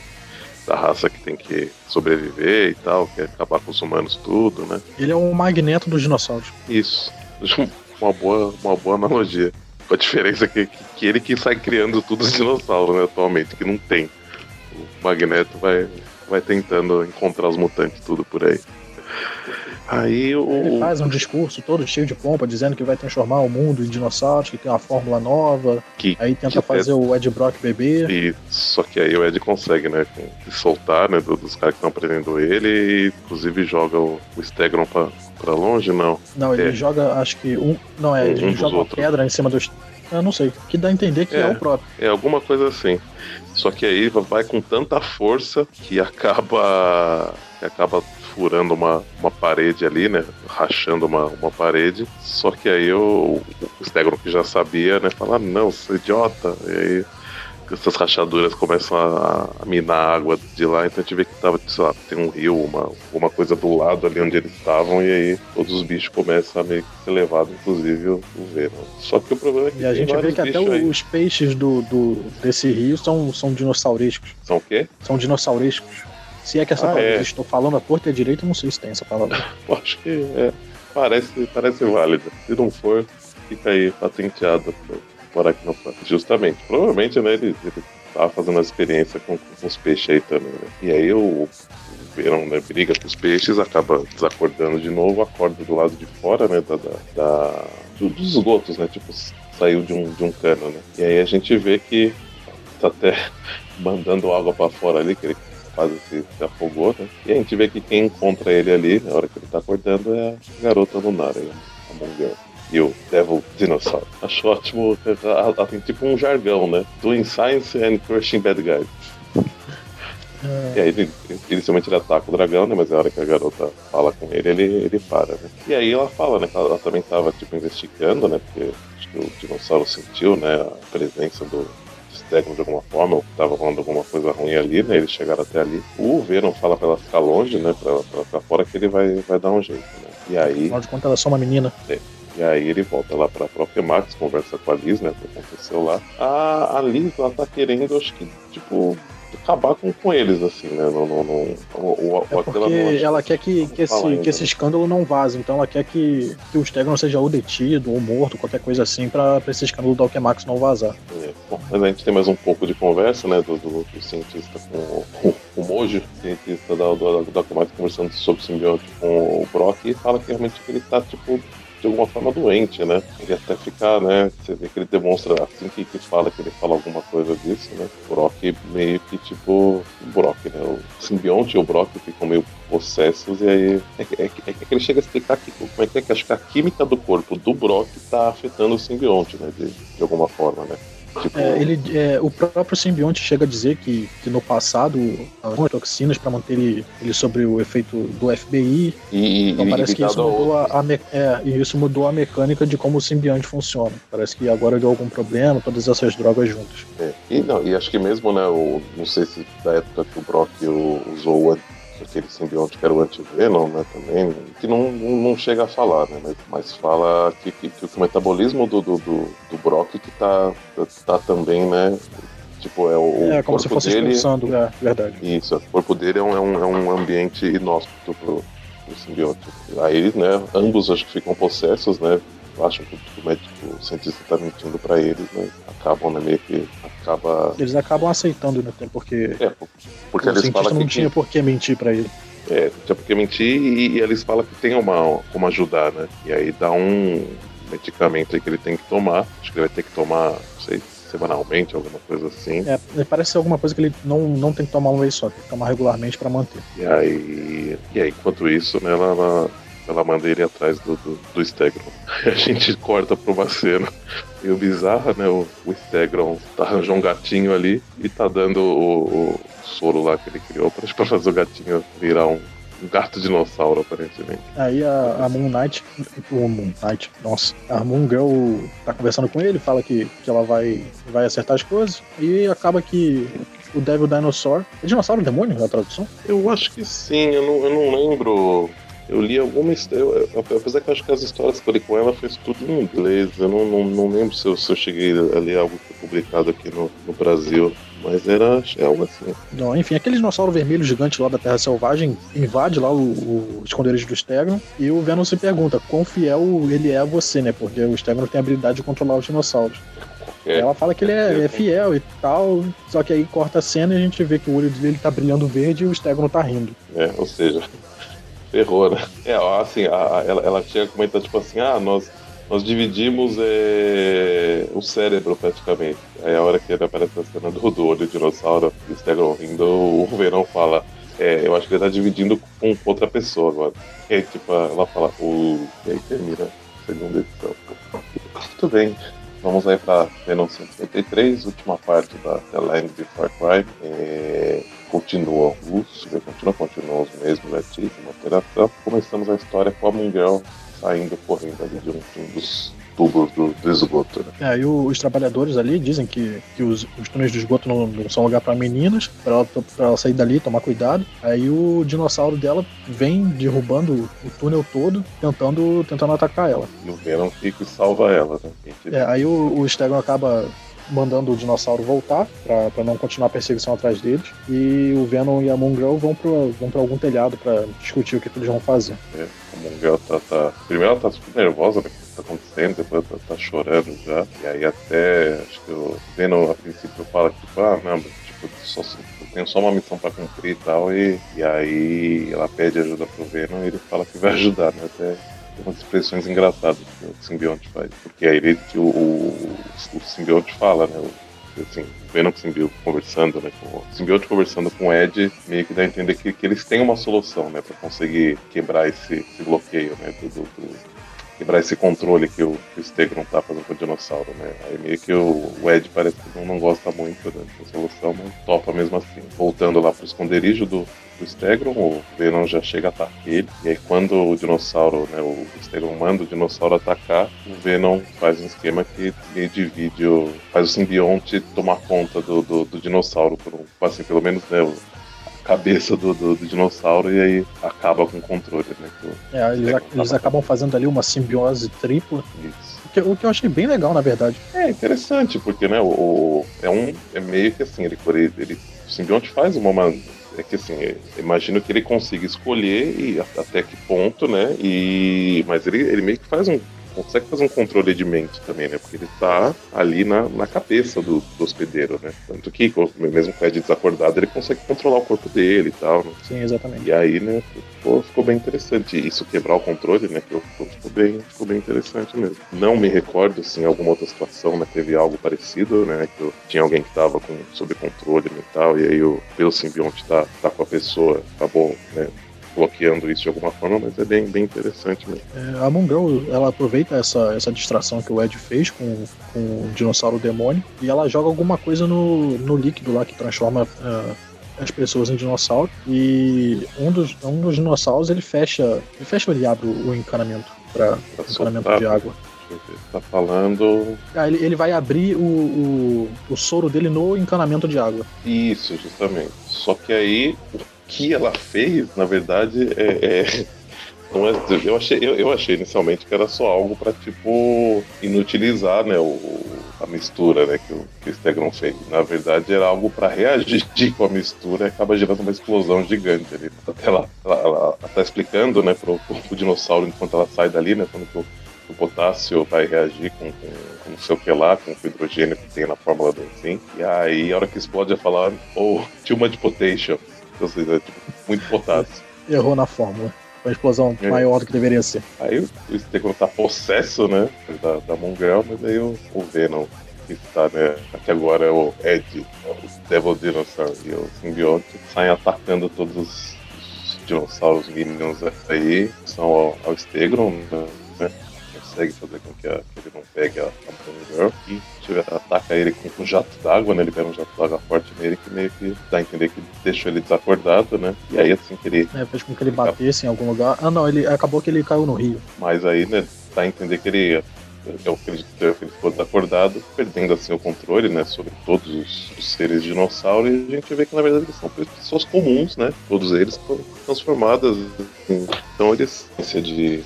da raça que tem que sobreviver e tal, que é acabar com os humanos tudo, né. Ele é um magneto dos dinossauros. Isso, (laughs) uma boa, uma boa analogia. Com a diferença que, que, que ele que sai criando tudo os dinossauros, né, atualmente, que não tem. O Magneto vai, vai tentando encontrar os mutantes tudo por aí. Aí o... Ele faz um discurso todo cheio de pompa, dizendo que vai transformar o mundo em dinossauros, que tem uma fórmula nova. Que, aí tenta que fazer é... o Ed Brock beber. E, só que aí o Ed consegue, né? Se soltar, né? Dos caras que estão prendendo ele e inclusive joga o, o Stegron pra, pra longe, não. Não, ele é. joga, acho que um. Não, é, ele um joga uma pedra em cima dos. Eu não sei. Que dá a entender que é, é o próprio. É alguma coisa assim. Só que aí vai com tanta força que acaba que acaba furando uma, uma parede ali, né? Rachando uma, uma parede. Só que aí o, o Stegron que já sabia, né? Fala, não, seu idiota. E aí essas rachaduras começam a, a, minar a água de lá, então a gente vê que tava, sei lá, tem um rio, uma, uma coisa do lado ali onde eles estavam, e aí todos os bichos começam a meio que ser levados, inclusive o, o Venom. Só que o problema é que. E a gente vê que até aí. os peixes do, do, desse rio são, são dinossaurísticos. São o quê? São dinossaurísticos. Se é que essa ah, palavra é. estou falando a torta e a direita, não sei se tem essa palavra. (laughs) Acho que é. Parece, parece válida. Se não for, fica aí patenteado por aqui no Justamente. Provavelmente, né, ele, ele tava fazendo uma experiência com, com os peixes aí também, né? E aí o, Verão né, briga com os peixes, acaba desacordando de novo, acorda do lado de fora, né, da, da, da dos esgotos, né, tipo, saiu de um, de um cano, né. E aí a gente vê que tá até (laughs) mandando água para fora ali, que ele quase se, se, afogou, né. E a gente vê que quem encontra ele ali, na hora que ele tá acordando, é a garota lunar, aí, a Monger e o Devil Dinosaur. Acho ótimo, ela tem tipo um jargão, né? Doing science and crushing bad guys. É. E aí ele, inicialmente ele ataca o dragão, né? Mas na hora que a garota fala com ele, ele, ele para, né? E aí ela fala, né? Que ela, ela também estava tipo investigando, né? Porque acho que o dinossauro sentiu, né? A presença do Stegron de alguma forma, ou estava falando alguma coisa ruim ali, né? Eles chegaram até ali. O Venom fala pra ela ficar longe, né? Pra ela ficar fora que ele vai, vai dar um jeito, né? E aí. Afinal de contas, ela é só uma menina. É. E aí ele volta lá pra própria Max, conversa com a Liz, né? O que aconteceu lá. A, a Liz, ela tá querendo, acho que, tipo, acabar com, com eles, assim, né? Não, não, não, o, o, é porque ela quer que, que, esse, que esse escândalo não vaze, então ela quer que, que o Stegron seja ou detido ou morto, qualquer coisa assim, pra, pra esse escândalo do Alchemax não vazar. É, bom, mas a gente tem mais um pouco de conversa, né, do, do, do cientista com o, o Mojo, cientista da, do, do Alchemax, conversando sobre o simbionte com o Brock, e fala que realmente ele tá, tipo, de alguma forma doente, né? Ele até fica, né? Você vê que ele demonstra, assim que, que fala, que ele fala alguma coisa disso, né? O Brock meio que tipo. O Brock, né? O simbionte e o Brock ficam meio possessos e aí. É, é, é, que ele chega a explicar que, como é que é que acho que a química do corpo do Brock tá afetando o simbionte, né? De, de alguma forma, né? Tipo... É, ele, é, o próprio simbionte chega a dizer que, que no passado algumas toxinas para manter ele, ele sobre o efeito do FBI. E, então e, parece que isso mudou a, a me, é, e isso mudou a mecânica de como o simbionte funciona. Parece que agora deu algum problema, todas essas drogas juntas. É, e, não, e acho que mesmo, né, o, não sei se da época que o Brock usou o aquele simbionte que era o anti-venom, né, também, que não, não chega a falar, né, mas, mas fala que, que, que, o metabolismo do, do, do, do Brock que tá, tá também, né, tipo, é o É, como se fosse dele, expulsando, é, verdade. Isso, o corpo dele é um, é um, é um ambiente inóspito pro, pro simbionte. Aí, né, ambos acho que ficam possessos, né, acham que o médico, o cientista tá mentindo para eles, né, acabam, né, meio que acaba... Eles acabam aceitando, né? Porque, é, porque eles falam não que tinha por que mentir para ele. É, tinha por que mentir e, e, eles falam que tem uma como ajudar, né? E aí dá um medicamento aí que ele tem que tomar. Acho que ele vai ter que tomar, não sei, semanalmente, alguma coisa assim. É, parece ser alguma coisa que ele não, não tem que tomar uma vez só, tem que tomar regularmente para manter. E aí, e aí, enquanto isso, né, ela, ela, ela manda ele atrás do, do, do Stegron. (laughs) A gente corta pra uma cena meio bizarra, né? O, o Stegron tá arranjou um gatinho ali e tá dando o, o soro lá que ele criou pra, pra fazer o gatinho virar um, um gato dinossauro, aparentemente. Aí a, a Moon Knight, o Moon Knight, nossa, a Moon Girl tá conversando com ele, fala que, que ela vai, vai acertar as coisas e acaba que o Devil Dinosaur. É dinossauro demônio na tradução? Eu acho que sim, eu não, eu não lembro eu li alguma história. Apesar que eu acho que as histórias que eu li com ela foi tudo em inglês. Eu não, não, não lembro se eu, se eu, cheguei a ler algo que foi publicado aqui no, no Brasil. Mas era é algo assim. Não, enfim, aquele dinossauro vermelho gigante lá da Terra Selvagem invade lá o, o esconderijo do Stegron e o Venom se pergunta quão fiel ele é a você, né? Porque o Stegron tem a habilidade de controlar os dinossauros. É. Ela fala que ele é, é, fiel e tal, só que aí corta a cena e a gente vê que o olho dele tá brilhando verde e o Stegron tá rindo. É, ou seja, Ferrou, né? É, assim, a, ela, ela tinha comentado, tipo assim, ah, nós, nós dividimos é, o cérebro praticamente. Aí a hora que ele aparece a cena do, do olho dinossauro o Stegron rindo, o Verão fala, é, eu acho que ele tá dividindo com outra pessoa agora. E aí, tipo, ela fala, o... E aí termina a segunda edição. Tudo bem. Vamos aí para Venom 153, última parte da The Land de Far Cry. É, continua os, continua, continua os mesmos artistas, uma alteração. Começamos a história com a Mungel saindo correndo ali de um, de um dos tubos do, do esgoto. Né? É, e os trabalhadores ali dizem que, que os, os túneis de esgoto não, não são lugar para meninas, para ela, ela sair dali, tomar cuidado. Aí o dinossauro dela vem derrubando o túnel todo, tentando, tentando atacar ela. E o Venom fica e salva ela. Né? É, aí o, o Stegon acaba mandando o dinossauro voltar para não continuar a perseguição atrás deles. E o Venom e a Mongrel vão para vão pra algum telhado para discutir o que, que, eles vão fazer. É, a Mongrel tá, tá, Primeiro ela tá super nervosa, né? Tá acontecendo, depois ela tá, tá, chorando já. E aí até acho que o Venom a princípio fala que, tipo, ah, não, tipo, só, eu tenho só uma missão para cumprir e tal. E, e aí ela pede ajuda pro Venom e ele fala que vai ajudar, né? Até tem umas expressões engraçadas que o simbionte faz. Porque aí ele, o, o, o simbionte fala, né? O, assim, o Venom com o simbionte conversando, né? Com, o simbionte conversando com o Ed, meio que dá a entender que, que eles têm uma solução, né? Pra conseguir quebrar esse, esse bloqueio, né? Do, do, do, quebrar esse controle que o, Stegron tá fazendo com o dinossauro, né? Aí meio que o, o Ed parece que não, não gosta muito né, da solução, mas topa mesmo assim. Voltando lá pro esconderijo do, do Stegron, o Venom já chega a atacar ele. E aí quando o dinossauro, né, o Stegron manda o dinossauro atacar, o Venom faz um esquema que ele divide, o, faz o simbionte tomar conta do, do, do dinossauro, por um, assim, pelo menos, né, cabeça do, do, do dinossauro e aí acaba com o controle, né? Que é, eles, eles acabam fazendo ali uma simbiose tripla. Isso. O que, o que eu achei bem legal, na verdade. É interessante, porque, né, o, o- é um. É meio que assim, ele, ele, ele o simbionte faz uma. uma- é que assim, é, imagino que ele consiga escolher e até que ponto, né? E. Mas ele, ele meio que faz um. Consegue fazer um controle de mente também, né? Porque ele tá ali na, na cabeça do, do hospedeiro, né? Tanto que, mesmo com o Ed desacordado, ele consegue controlar o corpo dele e tal, né? Sim, exatamente. E aí, né, ficou, ficou bem interessante. Isso quebrar o controle, né, que ficou, bem, ficou bem interessante mesmo. Não me recordo se em alguma outra situação, né, teve algo parecido, né, que eu- tinha alguém que tava com, sob controle mental e aí o pelo simbionte tá, tá com a pessoa, acabou, né, bloqueando isso de alguma forma, mas é bem, bem interessante mesmo. É, a Moon Girl, ela aproveita essa, essa distração que o Ed fez com, com o dinossauro demônio e ela joga alguma coisa no, no líquido lá que transforma ah, as pessoas em dinossauro. E um dos, um dos dinossauros ele fecha. Ele fecha ele abre o, o encanamento para Pra encanamento soltar. de água. Tá falando. Ah, ele, ele vai abrir o, o, o soro dele no encanamento de água. Isso, justamente. Só que aí, que ela fez, na verdade, é. é- (laughs) não é- eu, achei, eu, eu achei inicialmente que era só algo pra, tipo, inutilizar, né, o, a mistura, né, que o, Stegron fez. Na verdade, era algo pra reagir (laughs) com a mistura e acaba gerando uma explosão gigante ali. Até ela, ela, ela tá explicando, né, pro, pro dinossauro enquanto ela sai dali, né, quando o, o potássio vai reagir com, com, com não sei o que lá, com o hidrogênio que tem na fórmula do enzim. E aí, a hora que explode, ela fala, oh, too much potassium. Ou seja, tipo, muito potássio. Errou na fórmula. Foi uma explosão É. maior do que deveria ser. Aí o Stegron tá possesso, né, da, da Mongrel, mas aí o, o Venom, que tá, né, até agora é o Ed, é o Devil Dinosaur e o Symbiote, saem atacando todos os os dinossauros minions aí, que são ao, ao Stegron, né, consegue fazer com que, a- que ele não pegue a, a Mongrel e tiver, ataca ele com um jato d'água, né, ele pega um jato d'água forte nele que meio que dá a entender que deixou ele desacordado, né, e aí assim que ele né, fez com que ele batesse em algum lugar. Ah, não, ele acabou que ele caiu no rio. Mas aí, né, dá a entender que ele, eu acredito que ele ficou desacordado, perdendo assim o controle, né, sobre todos os, os seres dinossauro, e a gente vê que na verdade eles são pessoas comuns, né, todos eles foram transformadas, em- então eles de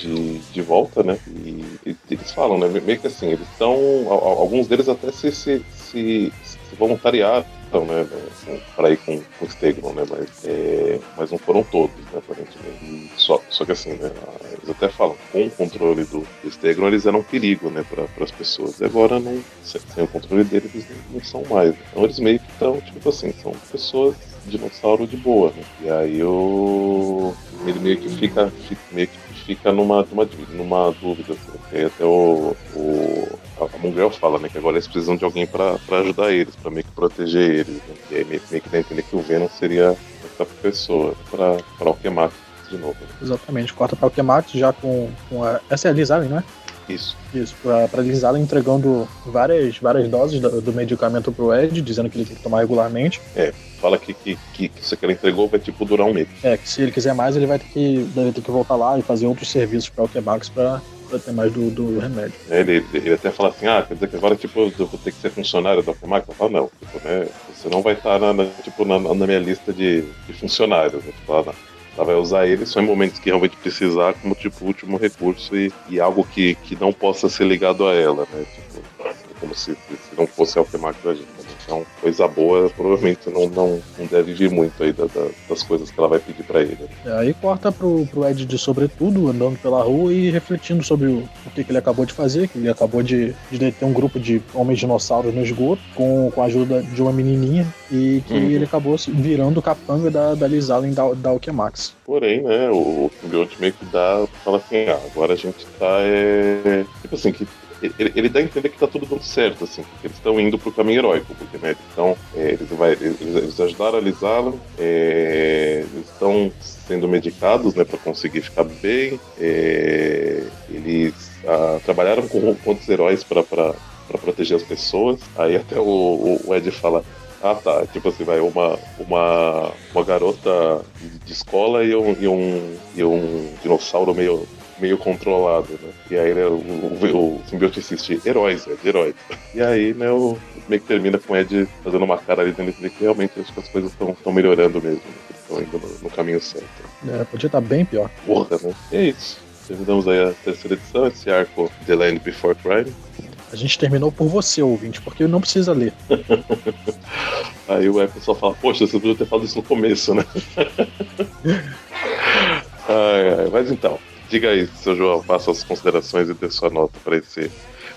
de, de volta, né? E, e eles falam, né? Meio que assim, eles estão. Alguns deles até se, se, se, se voluntariaram, né? Para ir com, com o Stegron, né? Mas, é, mas não foram todos, né? Aparentemente. Só, só que assim, né? Eles até falam, com o controle do, do Stegron, eles eram um perigo, né? Para as pessoas. E agora, não, sem, sem o controle deles, eles não, não são mais. Então eles meio que estão, tipo assim, são pessoas dinossauro de boa, né? E aí o. Ele meio que fica, fica meio que fica numa, numa, numa dúvida. Assim, porque até o, o, a Mongrel fala né, que agora eles precisam de alguém pra ajudar eles, pra meio que proteger eles. Né? E aí meio, meio que dá entender que o Venom seria essa pessoa pra, pra Alquemax de novo. Né? Exatamente. Corta pra Alquemax já com, com a. Essa é a Liz Allen, né? Isso. Isso, pra, pra Liz Allen entregando várias, várias doses do, do medicamento pro Ed, dizendo que ele tem que tomar regularmente. Fala que, que, que, que isso que ela entregou vai tipo durar um mês. É, que se ele quiser mais, ele vai ter que, deve ter que voltar lá e fazer outros serviços pra Alquemax pra, pra ter mais do, do remédio. Né, Ele, ele até fala assim, ah, quer dizer que agora tipo, eu vou ter que ser funcionário da Alquemax? Ela fala, não, tipo, né, você não vai estar na, na, tipo, na, na minha lista de, de funcionários. Né? Tipo, ela, ela vai usar ele só em momentos que realmente precisar, como tipo último recurso e, e algo que, que não possa ser ligado a ela, né? Tipo, como se, se não fosse a Alquemax da gente. Então, coisa boa, provavelmente não, não, não deve vir muito aí da, da, das coisas que ela vai pedir pra ele. né? Aí corta pro, pro Ed de sobretudo, andando pela rua e refletindo sobre o, o que, que ele acabou de fazer, que ele acabou de, de deter um grupo de homens dinossauros no esgoto, com, com a ajuda de uma menininha, e que Uhum. ele acabou virando o capanga da, da Liz Allen da, da Alquemax. Porém, né, o, o simbionte meio que dá, fala assim, ah, agora a gente tá, é... tipo assim, que ele, ele dá a entender que tá tudo dando certo, assim, que eles estão indo pro caminho heróico, porque, né, então, é, eles, vai, eles, eles ajudaram a Liz Allen, é, eles estão sendo medicados, né, para conseguir ficar bem, é, eles ah, trabalharam com, com outros heróis para proteger as pessoas, aí até o, o- o Ed fala, ah tá, tipo assim, vai uma, uma, uma garota de escola e um, e um, e um dinossauro meio, meio controlado, né? E aí né, o, o, o simbionte assiste heróis, Ed, heróis. E aí, né, o meio que termina com o Ed fazendo uma cara ali dentro que realmente acho que as coisas estão melhorando mesmo. Né? Estão indo no, no, caminho certo. É, podia estar tá bem pior. Porra, né? E é isso. Terminamos aí a terceira edição, esse arco The Land Before Crime. A gente terminou por você, ouvinte, porque não precisa ler. (laughs) Aí o Apple só fala, poxa, você podia ter falado isso no começo, né? (laughs) ai, ai. Mas então, diga aí, seu João, faça as considerações e dê sua nota para esse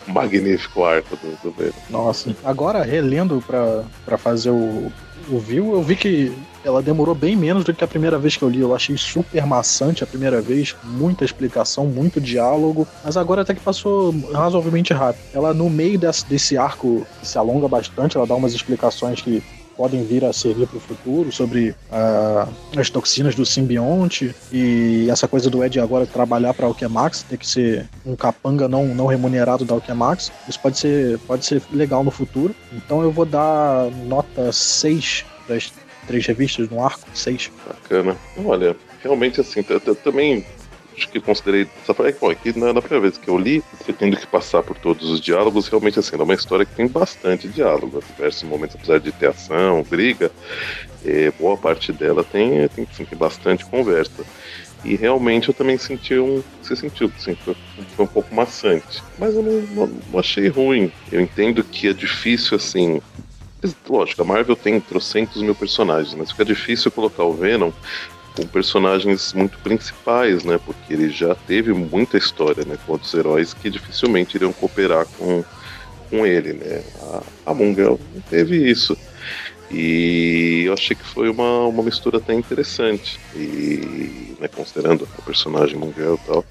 magnífico arco do, do Venom. Nossa, agora relendo para fazer o, o view, eu vi que ela demorou bem menos do que a primeira vez que eu li. Eu achei super maçante a primeira vez, muita explicação, muito diálogo, mas agora até que passou razoavelmente rápido. Ela, no meio desse, desse arco, se alonga bastante, ela dá umas explicações que podem vir a servir para o futuro sobre uh, as toxinas do simbionte e essa coisa do Ed agora trabalhar para a Alchemax, ter que ser um capanga não, não remunerado da Alchemax. Isso pode ser, pode ser legal no futuro. Então eu vou dar nota 6 para as três revistas no arco, 6. Bacana. Olha, realmente assim, também acho que considerei essa parte. Bom, aqui na, na, primeira vez que eu li, você tendo que passar por todos os diálogos, realmente assim, é uma história que tem bastante diálogo. Diversos momentos, apesar de ter ação, briga, é, boa parte dela tem, tem, assim, tem bastante conversa. E realmente eu também senti um. Você sentiu, assim, foi, foi um pouco maçante. Mas eu não, não, não, achei ruim. Eu entendo que é difícil, assim. Lógico, a Marvel tem trocentos mil personagens, mas fica difícil colocar o Venom com personagens muito principais, né? Porque ele já teve muita história, né? Com outros heróis que dificilmente iriam cooperar com, com ele, né? A, a Mungel não teve isso. E eu achei que foi uma, uma mistura até interessante. E, né, considerando o personagem Mungel e tal,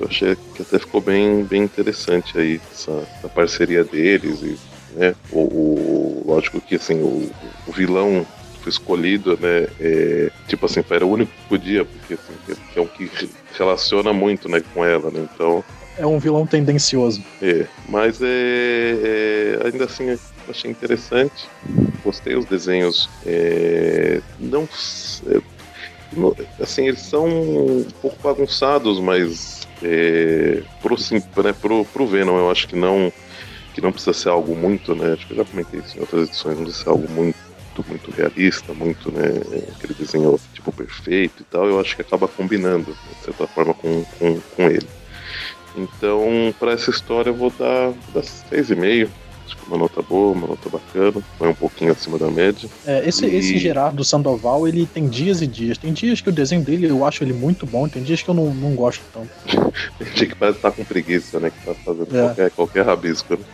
eu achei que até ficou bem, bem interessante aí essa, essa parceria deles. E, né, o, o, lógico que assim, o, o vilão foi escolhido, né? É, tipo assim, era o único que podia, porque assim, é um que relaciona muito, né, com ela, né? Então. É um vilão tendencioso. É, mas é, é ainda assim achei interessante. Gostei os desenhos. É, não, é, assim, eles são um pouco bagunçados, mas é, pro, né, pro, pro Venom eu acho que não que não precisa ser algo muito, né? Acho que eu já comentei isso em outras edições, não precisa ser algo muito muito, muito realista, muito, né, aquele desenho tipo perfeito e tal, eu acho que acaba combinando, de certa forma, com, com, com ele. Então, para essa história eu vou dar, dar 6,5. Acho que uma nota boa, uma nota bacana, vai um pouquinho acima da média. É, esse, e... esse Gerardo Sandoval, ele tem dias e dias. Tem dias que o desenho dele eu acho ele muito bom, tem dias que eu não, não gosto tanto. (laughs) tem dia que parece estar tá com preguiça, né? Que tá fazendo é. qualquer, qualquer rabisco. Né?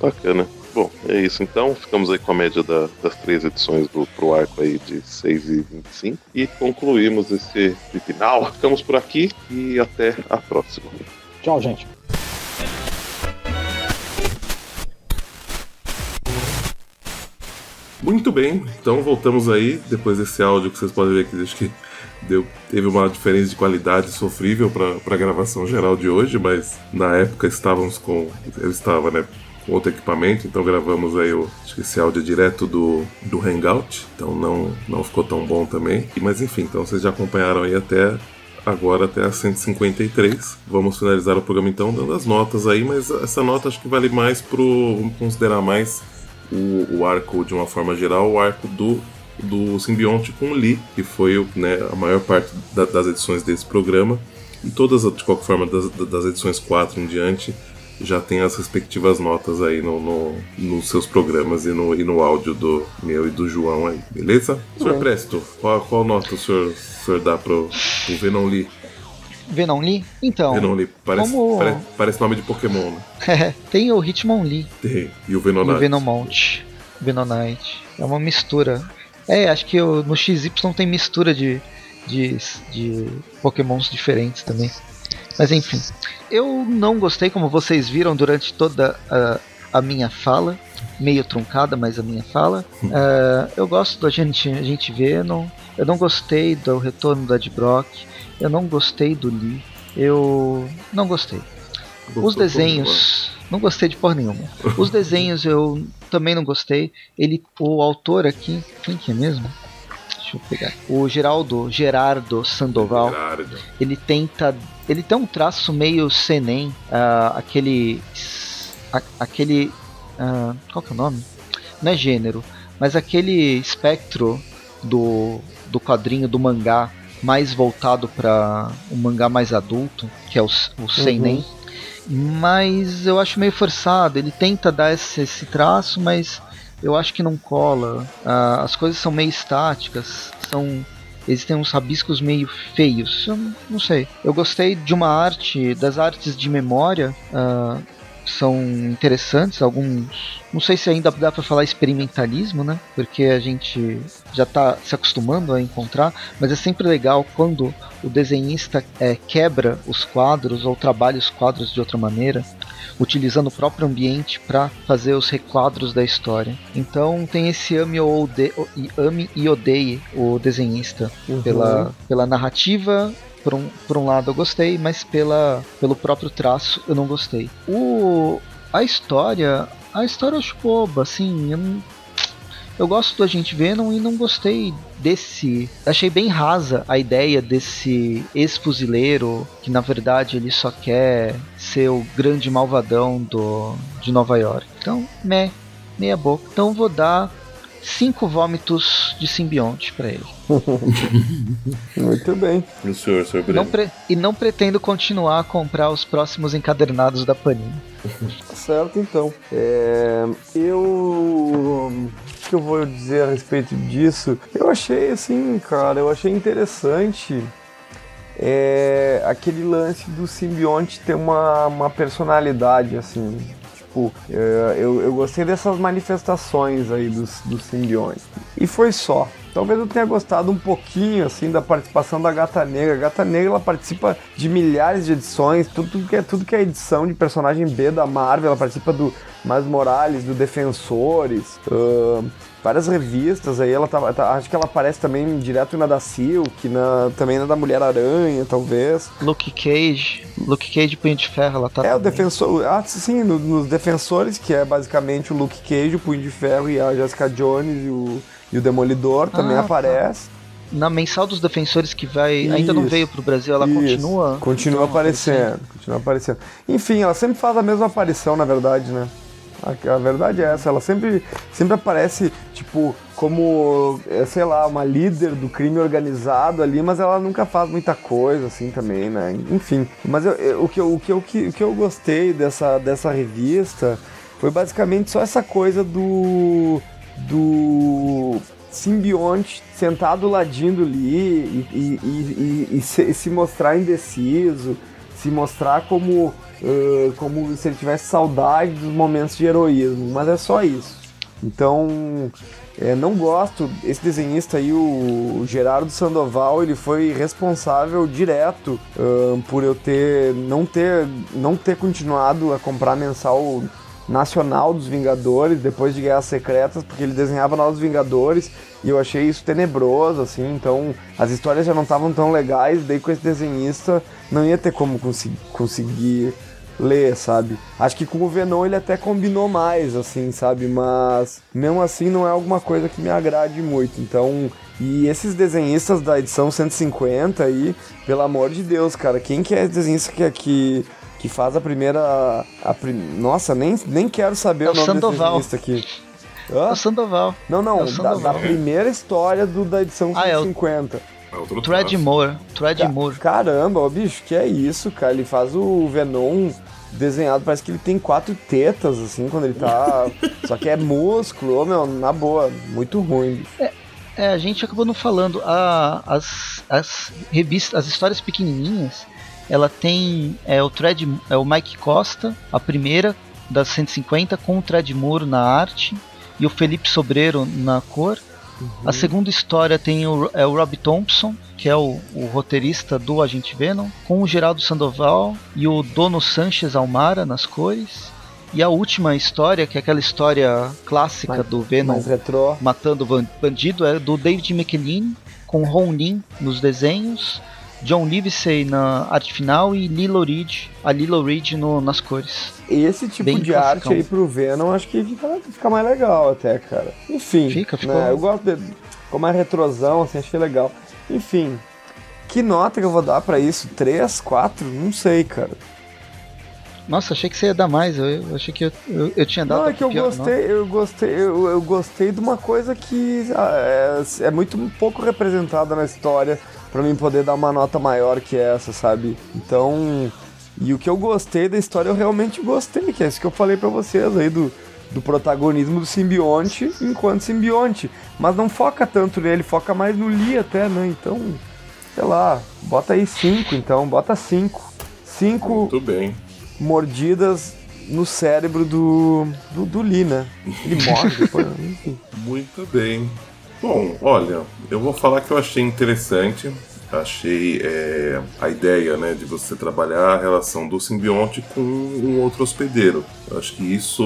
Bacana. Bom, é isso então. Ficamos aí com a média da, das três edições do pro arco aí de 6 e 25. E concluímos esse final. Ficamos por aqui e até a próxima. Tchau, gente. Muito bem, então voltamos aí, depois desse áudio que vocês podem ver que acho que deu, teve uma diferença de qualidade sofrível para a gravação geral de hoje, mas na época estávamos com. Eu estava, né? Outro equipamento, então gravamos aí o, esse áudio é direto do, do Hangout, então não, não ficou tão bom também. Mas enfim, então vocês já acompanharam aí até agora até a 153. Vamos finalizar o programa então dando as notas aí, mas essa nota acho que vale mais pro. Vamos considerar mais o, o arco de uma forma geral, o arco do do simbionte com o Lee, que foi né, a maior parte da, das edições desse programa. E todas, de qualquer forma, das, das edições 4 em diante, já tem as respectivas notas aí no, no, nos seus programas e no, e no áudio do meu e do João aí, beleza? Senhor Presto, qual, qual nota o senhor, o senhor dá pro, pro Venom Lee? Venom Lee? Então. Venom Lee, parece, como... parece, parece nome de Pokémon, né? (laughs) tem o Hitmonlee. Tem, e o Venonite. E o Venomont. Venonite. É uma mistura. É, acho que no XY tem mistura de, de, de Pokémons diferentes também. Mas enfim, eu não gostei, como vocês viram durante toda a, a minha fala, meio truncada, mas a minha fala. Uh, eu gosto da gente, a gente Venom. Eu não gostei do retorno da Ed Brock. Eu não gostei do Lee. Eu não gostei. Gostou Os desenhos. Não gostei de porra nenhuma. Os (laughs) desenhos eu também não gostei. Ele, o autor aqui, quem que é mesmo? Deixa eu pegar. O Geraldo, Gerardo Sandoval. Gerardo. Ele tenta ele tem um traço meio senem, uh, aquele a, aquele uh, qual que é o nome? Não é gênero, mas aquele espectro do do quadrinho do mangá mais voltado para um mangá mais adulto, que é o, o seinen. Uhum. Mas eu acho meio forçado. Ele tenta dar esse, esse traço, mas eu acho que não cola. Uh, as coisas são meio estáticas, são existem uns rabiscos meio feios. Eu não sei. Eu gostei de uma arte, das artes de memória. Uh, são interessantes, alguns. Não sei se ainda dá para falar experimentalismo, né? Porque a gente já está se acostumando a encontrar, mas é sempre legal quando o desenhista é, quebra os quadros ou trabalha os quadros de outra maneira utilizando o próprio ambiente para fazer os requadros da história. Então tem esse ame, ou ode, ame e odeie o desenhista uhum. pela, pela narrativa por um, por um lado eu gostei, mas pela, pelo próprio traço eu não gostei. O, a história, a história eu acho boba, assim, eu não, eu gosto do Agente Venom e não gostei desse. Achei bem rasa a ideia desse ex-fuzileiro que na verdade ele só quer ser o grande malvadão do, de Nova York. Então, meh, meia boca. Então vou dar cinco vômitos de simbionte para ele. (laughs) Muito bem. E o senhor, senhor não E não pretendo continuar a comprar os próximos encadernados da Panini. certo, então. É, eu que eu vou dizer a respeito disso? Eu achei assim, cara, eu achei interessante é, aquele lance do simbionte ter uma, uma personalidade, assim. Tipo, é, eu, eu gostei dessas manifestações aí do, do simbionte. E foi só. Talvez eu tenha gostado um pouquinho assim da participação da Gata Negra. A Gata Negra ela participa de milhares de edições, tudo, tudo, que é tudo que é edição de personagem B da Marvel, ela participa do Miles Morales, do Defensores, uh, várias revistas aí. Ela tá, tá, acho que ela aparece também direto na da Silk, na, também na da Mulher Aranha, talvez. Luke Cage, Luke Cage Punho de Ferro, ela tá. É, também. o Defensor. Ah, sim, no, nos Defensores, que é basicamente o Luke Cage, o Punho de Ferro e a Jessica Jones e o, e o Demolidor também ah, tá. aparece. Tá na mensal dos defensores que vai isso, ainda não veio pro Brasil, ela isso. continua continua então, aparecendo, continua aparecendo. Enfim, ela sempre faz a mesma aparição, na verdade, né? A, a, verdade é essa, ela sempre, sempre aparece, tipo, como, é, sei lá, uma líder do crime organizado ali, mas ela nunca faz muita coisa, assim, também, né? Enfim, mas eu, eu, o, que eu, o, que eu, o que eu gostei dessa, dessa revista foi basicamente só essa coisa do... do simbionte sentado ladinho ali e, e, e, e se, se, mostrar indeciso, se mostrar como uh, como se ele tivesse saudade dos momentos de heroísmo, mas é só isso. Então, é, não gosto. Esse desenhista aí, o Gerardo Sandoval, ele foi responsável direto uh, por eu ter não ter não ter continuado a comprar mensal nacional dos Vingadores depois de Guerras Secretas, porque ele desenhava novos Vingadores e eu achei isso tenebroso, assim. Então as histórias já não estavam tão legais, daí com esse desenhista não ia ter como conseguir ler, sabe? Acho que com o Venom ele até combinou mais, assim, sabe? Mas mesmo assim não é alguma coisa que me agrade muito. Então, e esses desenhistas da edição 150 aí, pelo amor de Deus, cara, quem que é desenhista que, que, que faz a primeira. A, nossa, nem, nem quero saber é o, o nome Sandoval. desse aqui. Hã? É o Sandoval. Não, não, é da, da, primeira história do, da edição ah, 150. É o... Threadmore, Threadmore. Caramba, ó, bicho, que é isso, cara? Ele faz o Venom desenhado, parece que ele tem quatro tetas, assim, quando ele tá. (laughs) Só que é músculo, meu, na boa, muito ruim. É, é, a gente acabou não falando. A, as, as revistas, as histórias pequenininhas, ela tem é, o thread, é o Mike Costa, a primeira das 150, com o Threadmore na arte e o Felipe Sobreiro na cor. Uhum. A segunda história tem o, é o Rob Thompson, que é o, o, roteirista do Agente Venom, com o Geraldo Sandoval e o Dono Sanchez Almara nas cores. E a última história, que é aquela história clássica mais, do Venom matando bandido, é do David McLean, com Ron Lin nos desenhos John Livesey na arte final e Lilo Reed, a Lilo Reed no, nas cores. Esse tipo Bem de classicão. arte aí pro Venom acho que fica, fica mais legal até, cara. Enfim, fica, fica né, eu gosto de, como é retrosão, assim, achei legal. Enfim, que nota que eu vou dar pra isso? 3, 4? Não sei, cara. Nossa, achei que você ia dar mais. Eu, eu achei que eu, eu, eu tinha dado. Não, é que eu pior gostei, nota. eu gostei, eu, eu gostei de uma coisa que ah, é, é muito pouco representada na história pra mim poder dar uma nota maior que essa, sabe? Então, e o que eu gostei da história eu realmente gostei, que é isso que eu falei pra vocês aí do, do protagonismo do simbionte enquanto simbionte. Mas não foca tanto nele, foca mais no Lee até, né? Então, sei lá, bota aí 5 então, bota 5. 5 Muito bem. mordidas no cérebro do, do, do Lee, né? Ele morre depois, (laughs) enfim. Muito bem. Bom, olha, eu vou falar que eu achei interessante. Achei é, a ideia né, de você trabalhar a relação do simbionte com um outro hospedeiro. Eu acho que isso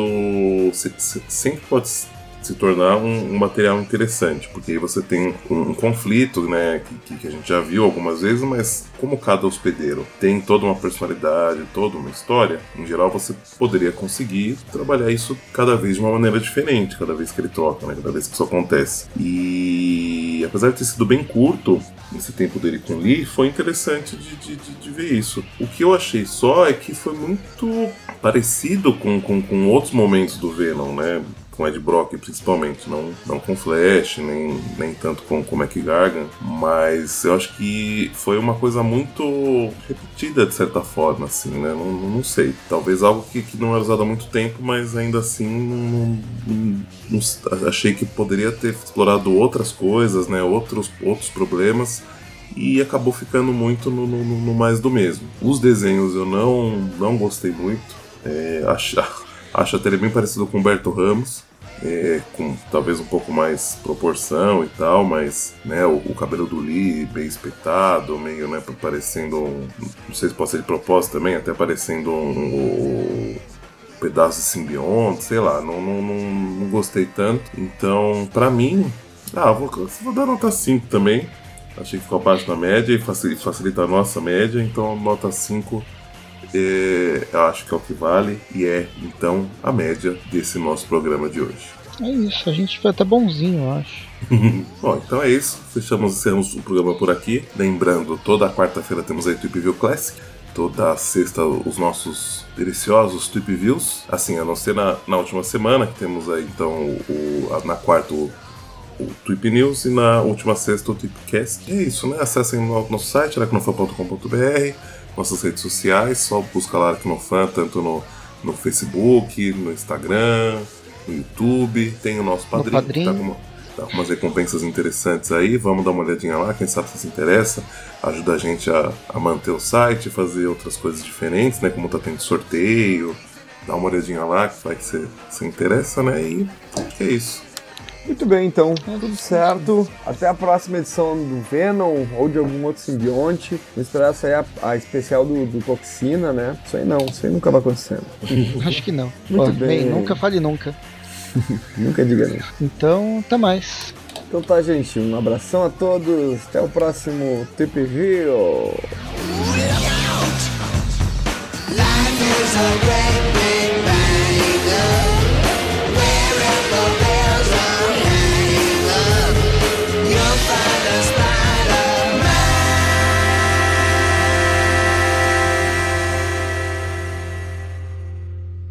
se- se- sempre pode se tornar um, um material interessante, porque aí você tem um, um conflito, né, que, que a gente já viu algumas vezes, mas como cada hospedeiro tem toda uma personalidade, toda uma história, em geral você poderia conseguir trabalhar isso cada vez de uma maneira diferente, cada vez que ele troca, né, cada vez que isso acontece. E apesar de ter sido bem curto, esse tempo dele com Lee, foi interessante de, de, de- de ver isso. O que eu achei só é que foi muito parecido com, com, com outros momentos do Venom, né? Com Ed Brock principalmente, não, não com Flash, nem, nem tanto com, com McGargan, mas eu acho que foi uma coisa muito repetida de certa forma, assim, né? Não, não sei. Talvez algo que, que não era usado há muito tempo, mas ainda assim não, não- não- achei que poderia ter explorado outras coisas, né? Outros, outros problemas e acabou ficando muito no, no- no mais do mesmo. Os desenhos eu não, não gostei muito. É, (laughs) acho, acho até ele bem parecido com o Humberto Ramos. é, com talvez um pouco mais proporção e tal, mas né, o, o cabelo do Lee bem espetado, meio né, parecendo um, não sei se pode ser de propósito também, até parecendo um, um pedaço de simbionte, sei lá, não, não, não, não gostei tanto. Então, pra mim, ah, vou, vou dar nota 5 também. Achei que ficou abaixo da média e facilita a nossa média, então nota 5 é, eu acho que é o que vale e é então a média desse nosso programa de hoje. É isso, a gente foi até bonzinho, eu acho. (laughs) Bom, então é isso. Fechamos encerramos o programa por aqui. Lembrando, toda quarta-feira temos aí Tweep View Classic. Toda sexta os nossos deliciosos Tweep Views. Assim, a não ser na, na última semana, que temos aí então o, a- na quarta o, o Tweep News e na última sexta o Tweepcast. E é isso, né? Acessem o nosso site, aracnofan.com.br, nossas redes sociais, só busca lá Aracnofan, tanto no, no Facebook, no Instagram, no YouTube, tem o nosso padrinho, Padrinho. que tá com uma- tá com umas recompensas interessantes aí, vamos dar uma olhadinha lá, quem sabe se se interessa, ajuda a gente a, a manter o site, fazer outras coisas diferentes, né, como tá tendo sorteio, dá uma olhadinha lá, que vai que você se interessa, né, e é isso. Muito bem, então, tudo certo. Até a próxima edição do Venom ou de algum outro simbionte. Vamos esperar sair a, a especial do, do Toxina, né? Isso aí não, isso aí nunca vai acontecendo. (laughs) Acho que não. Muito Ó, bem. nunca fale nunca. (laughs) Nunca diga não. Então, até mais. Então tá, gente. Um abração a todos. Até o próximo View. Life is a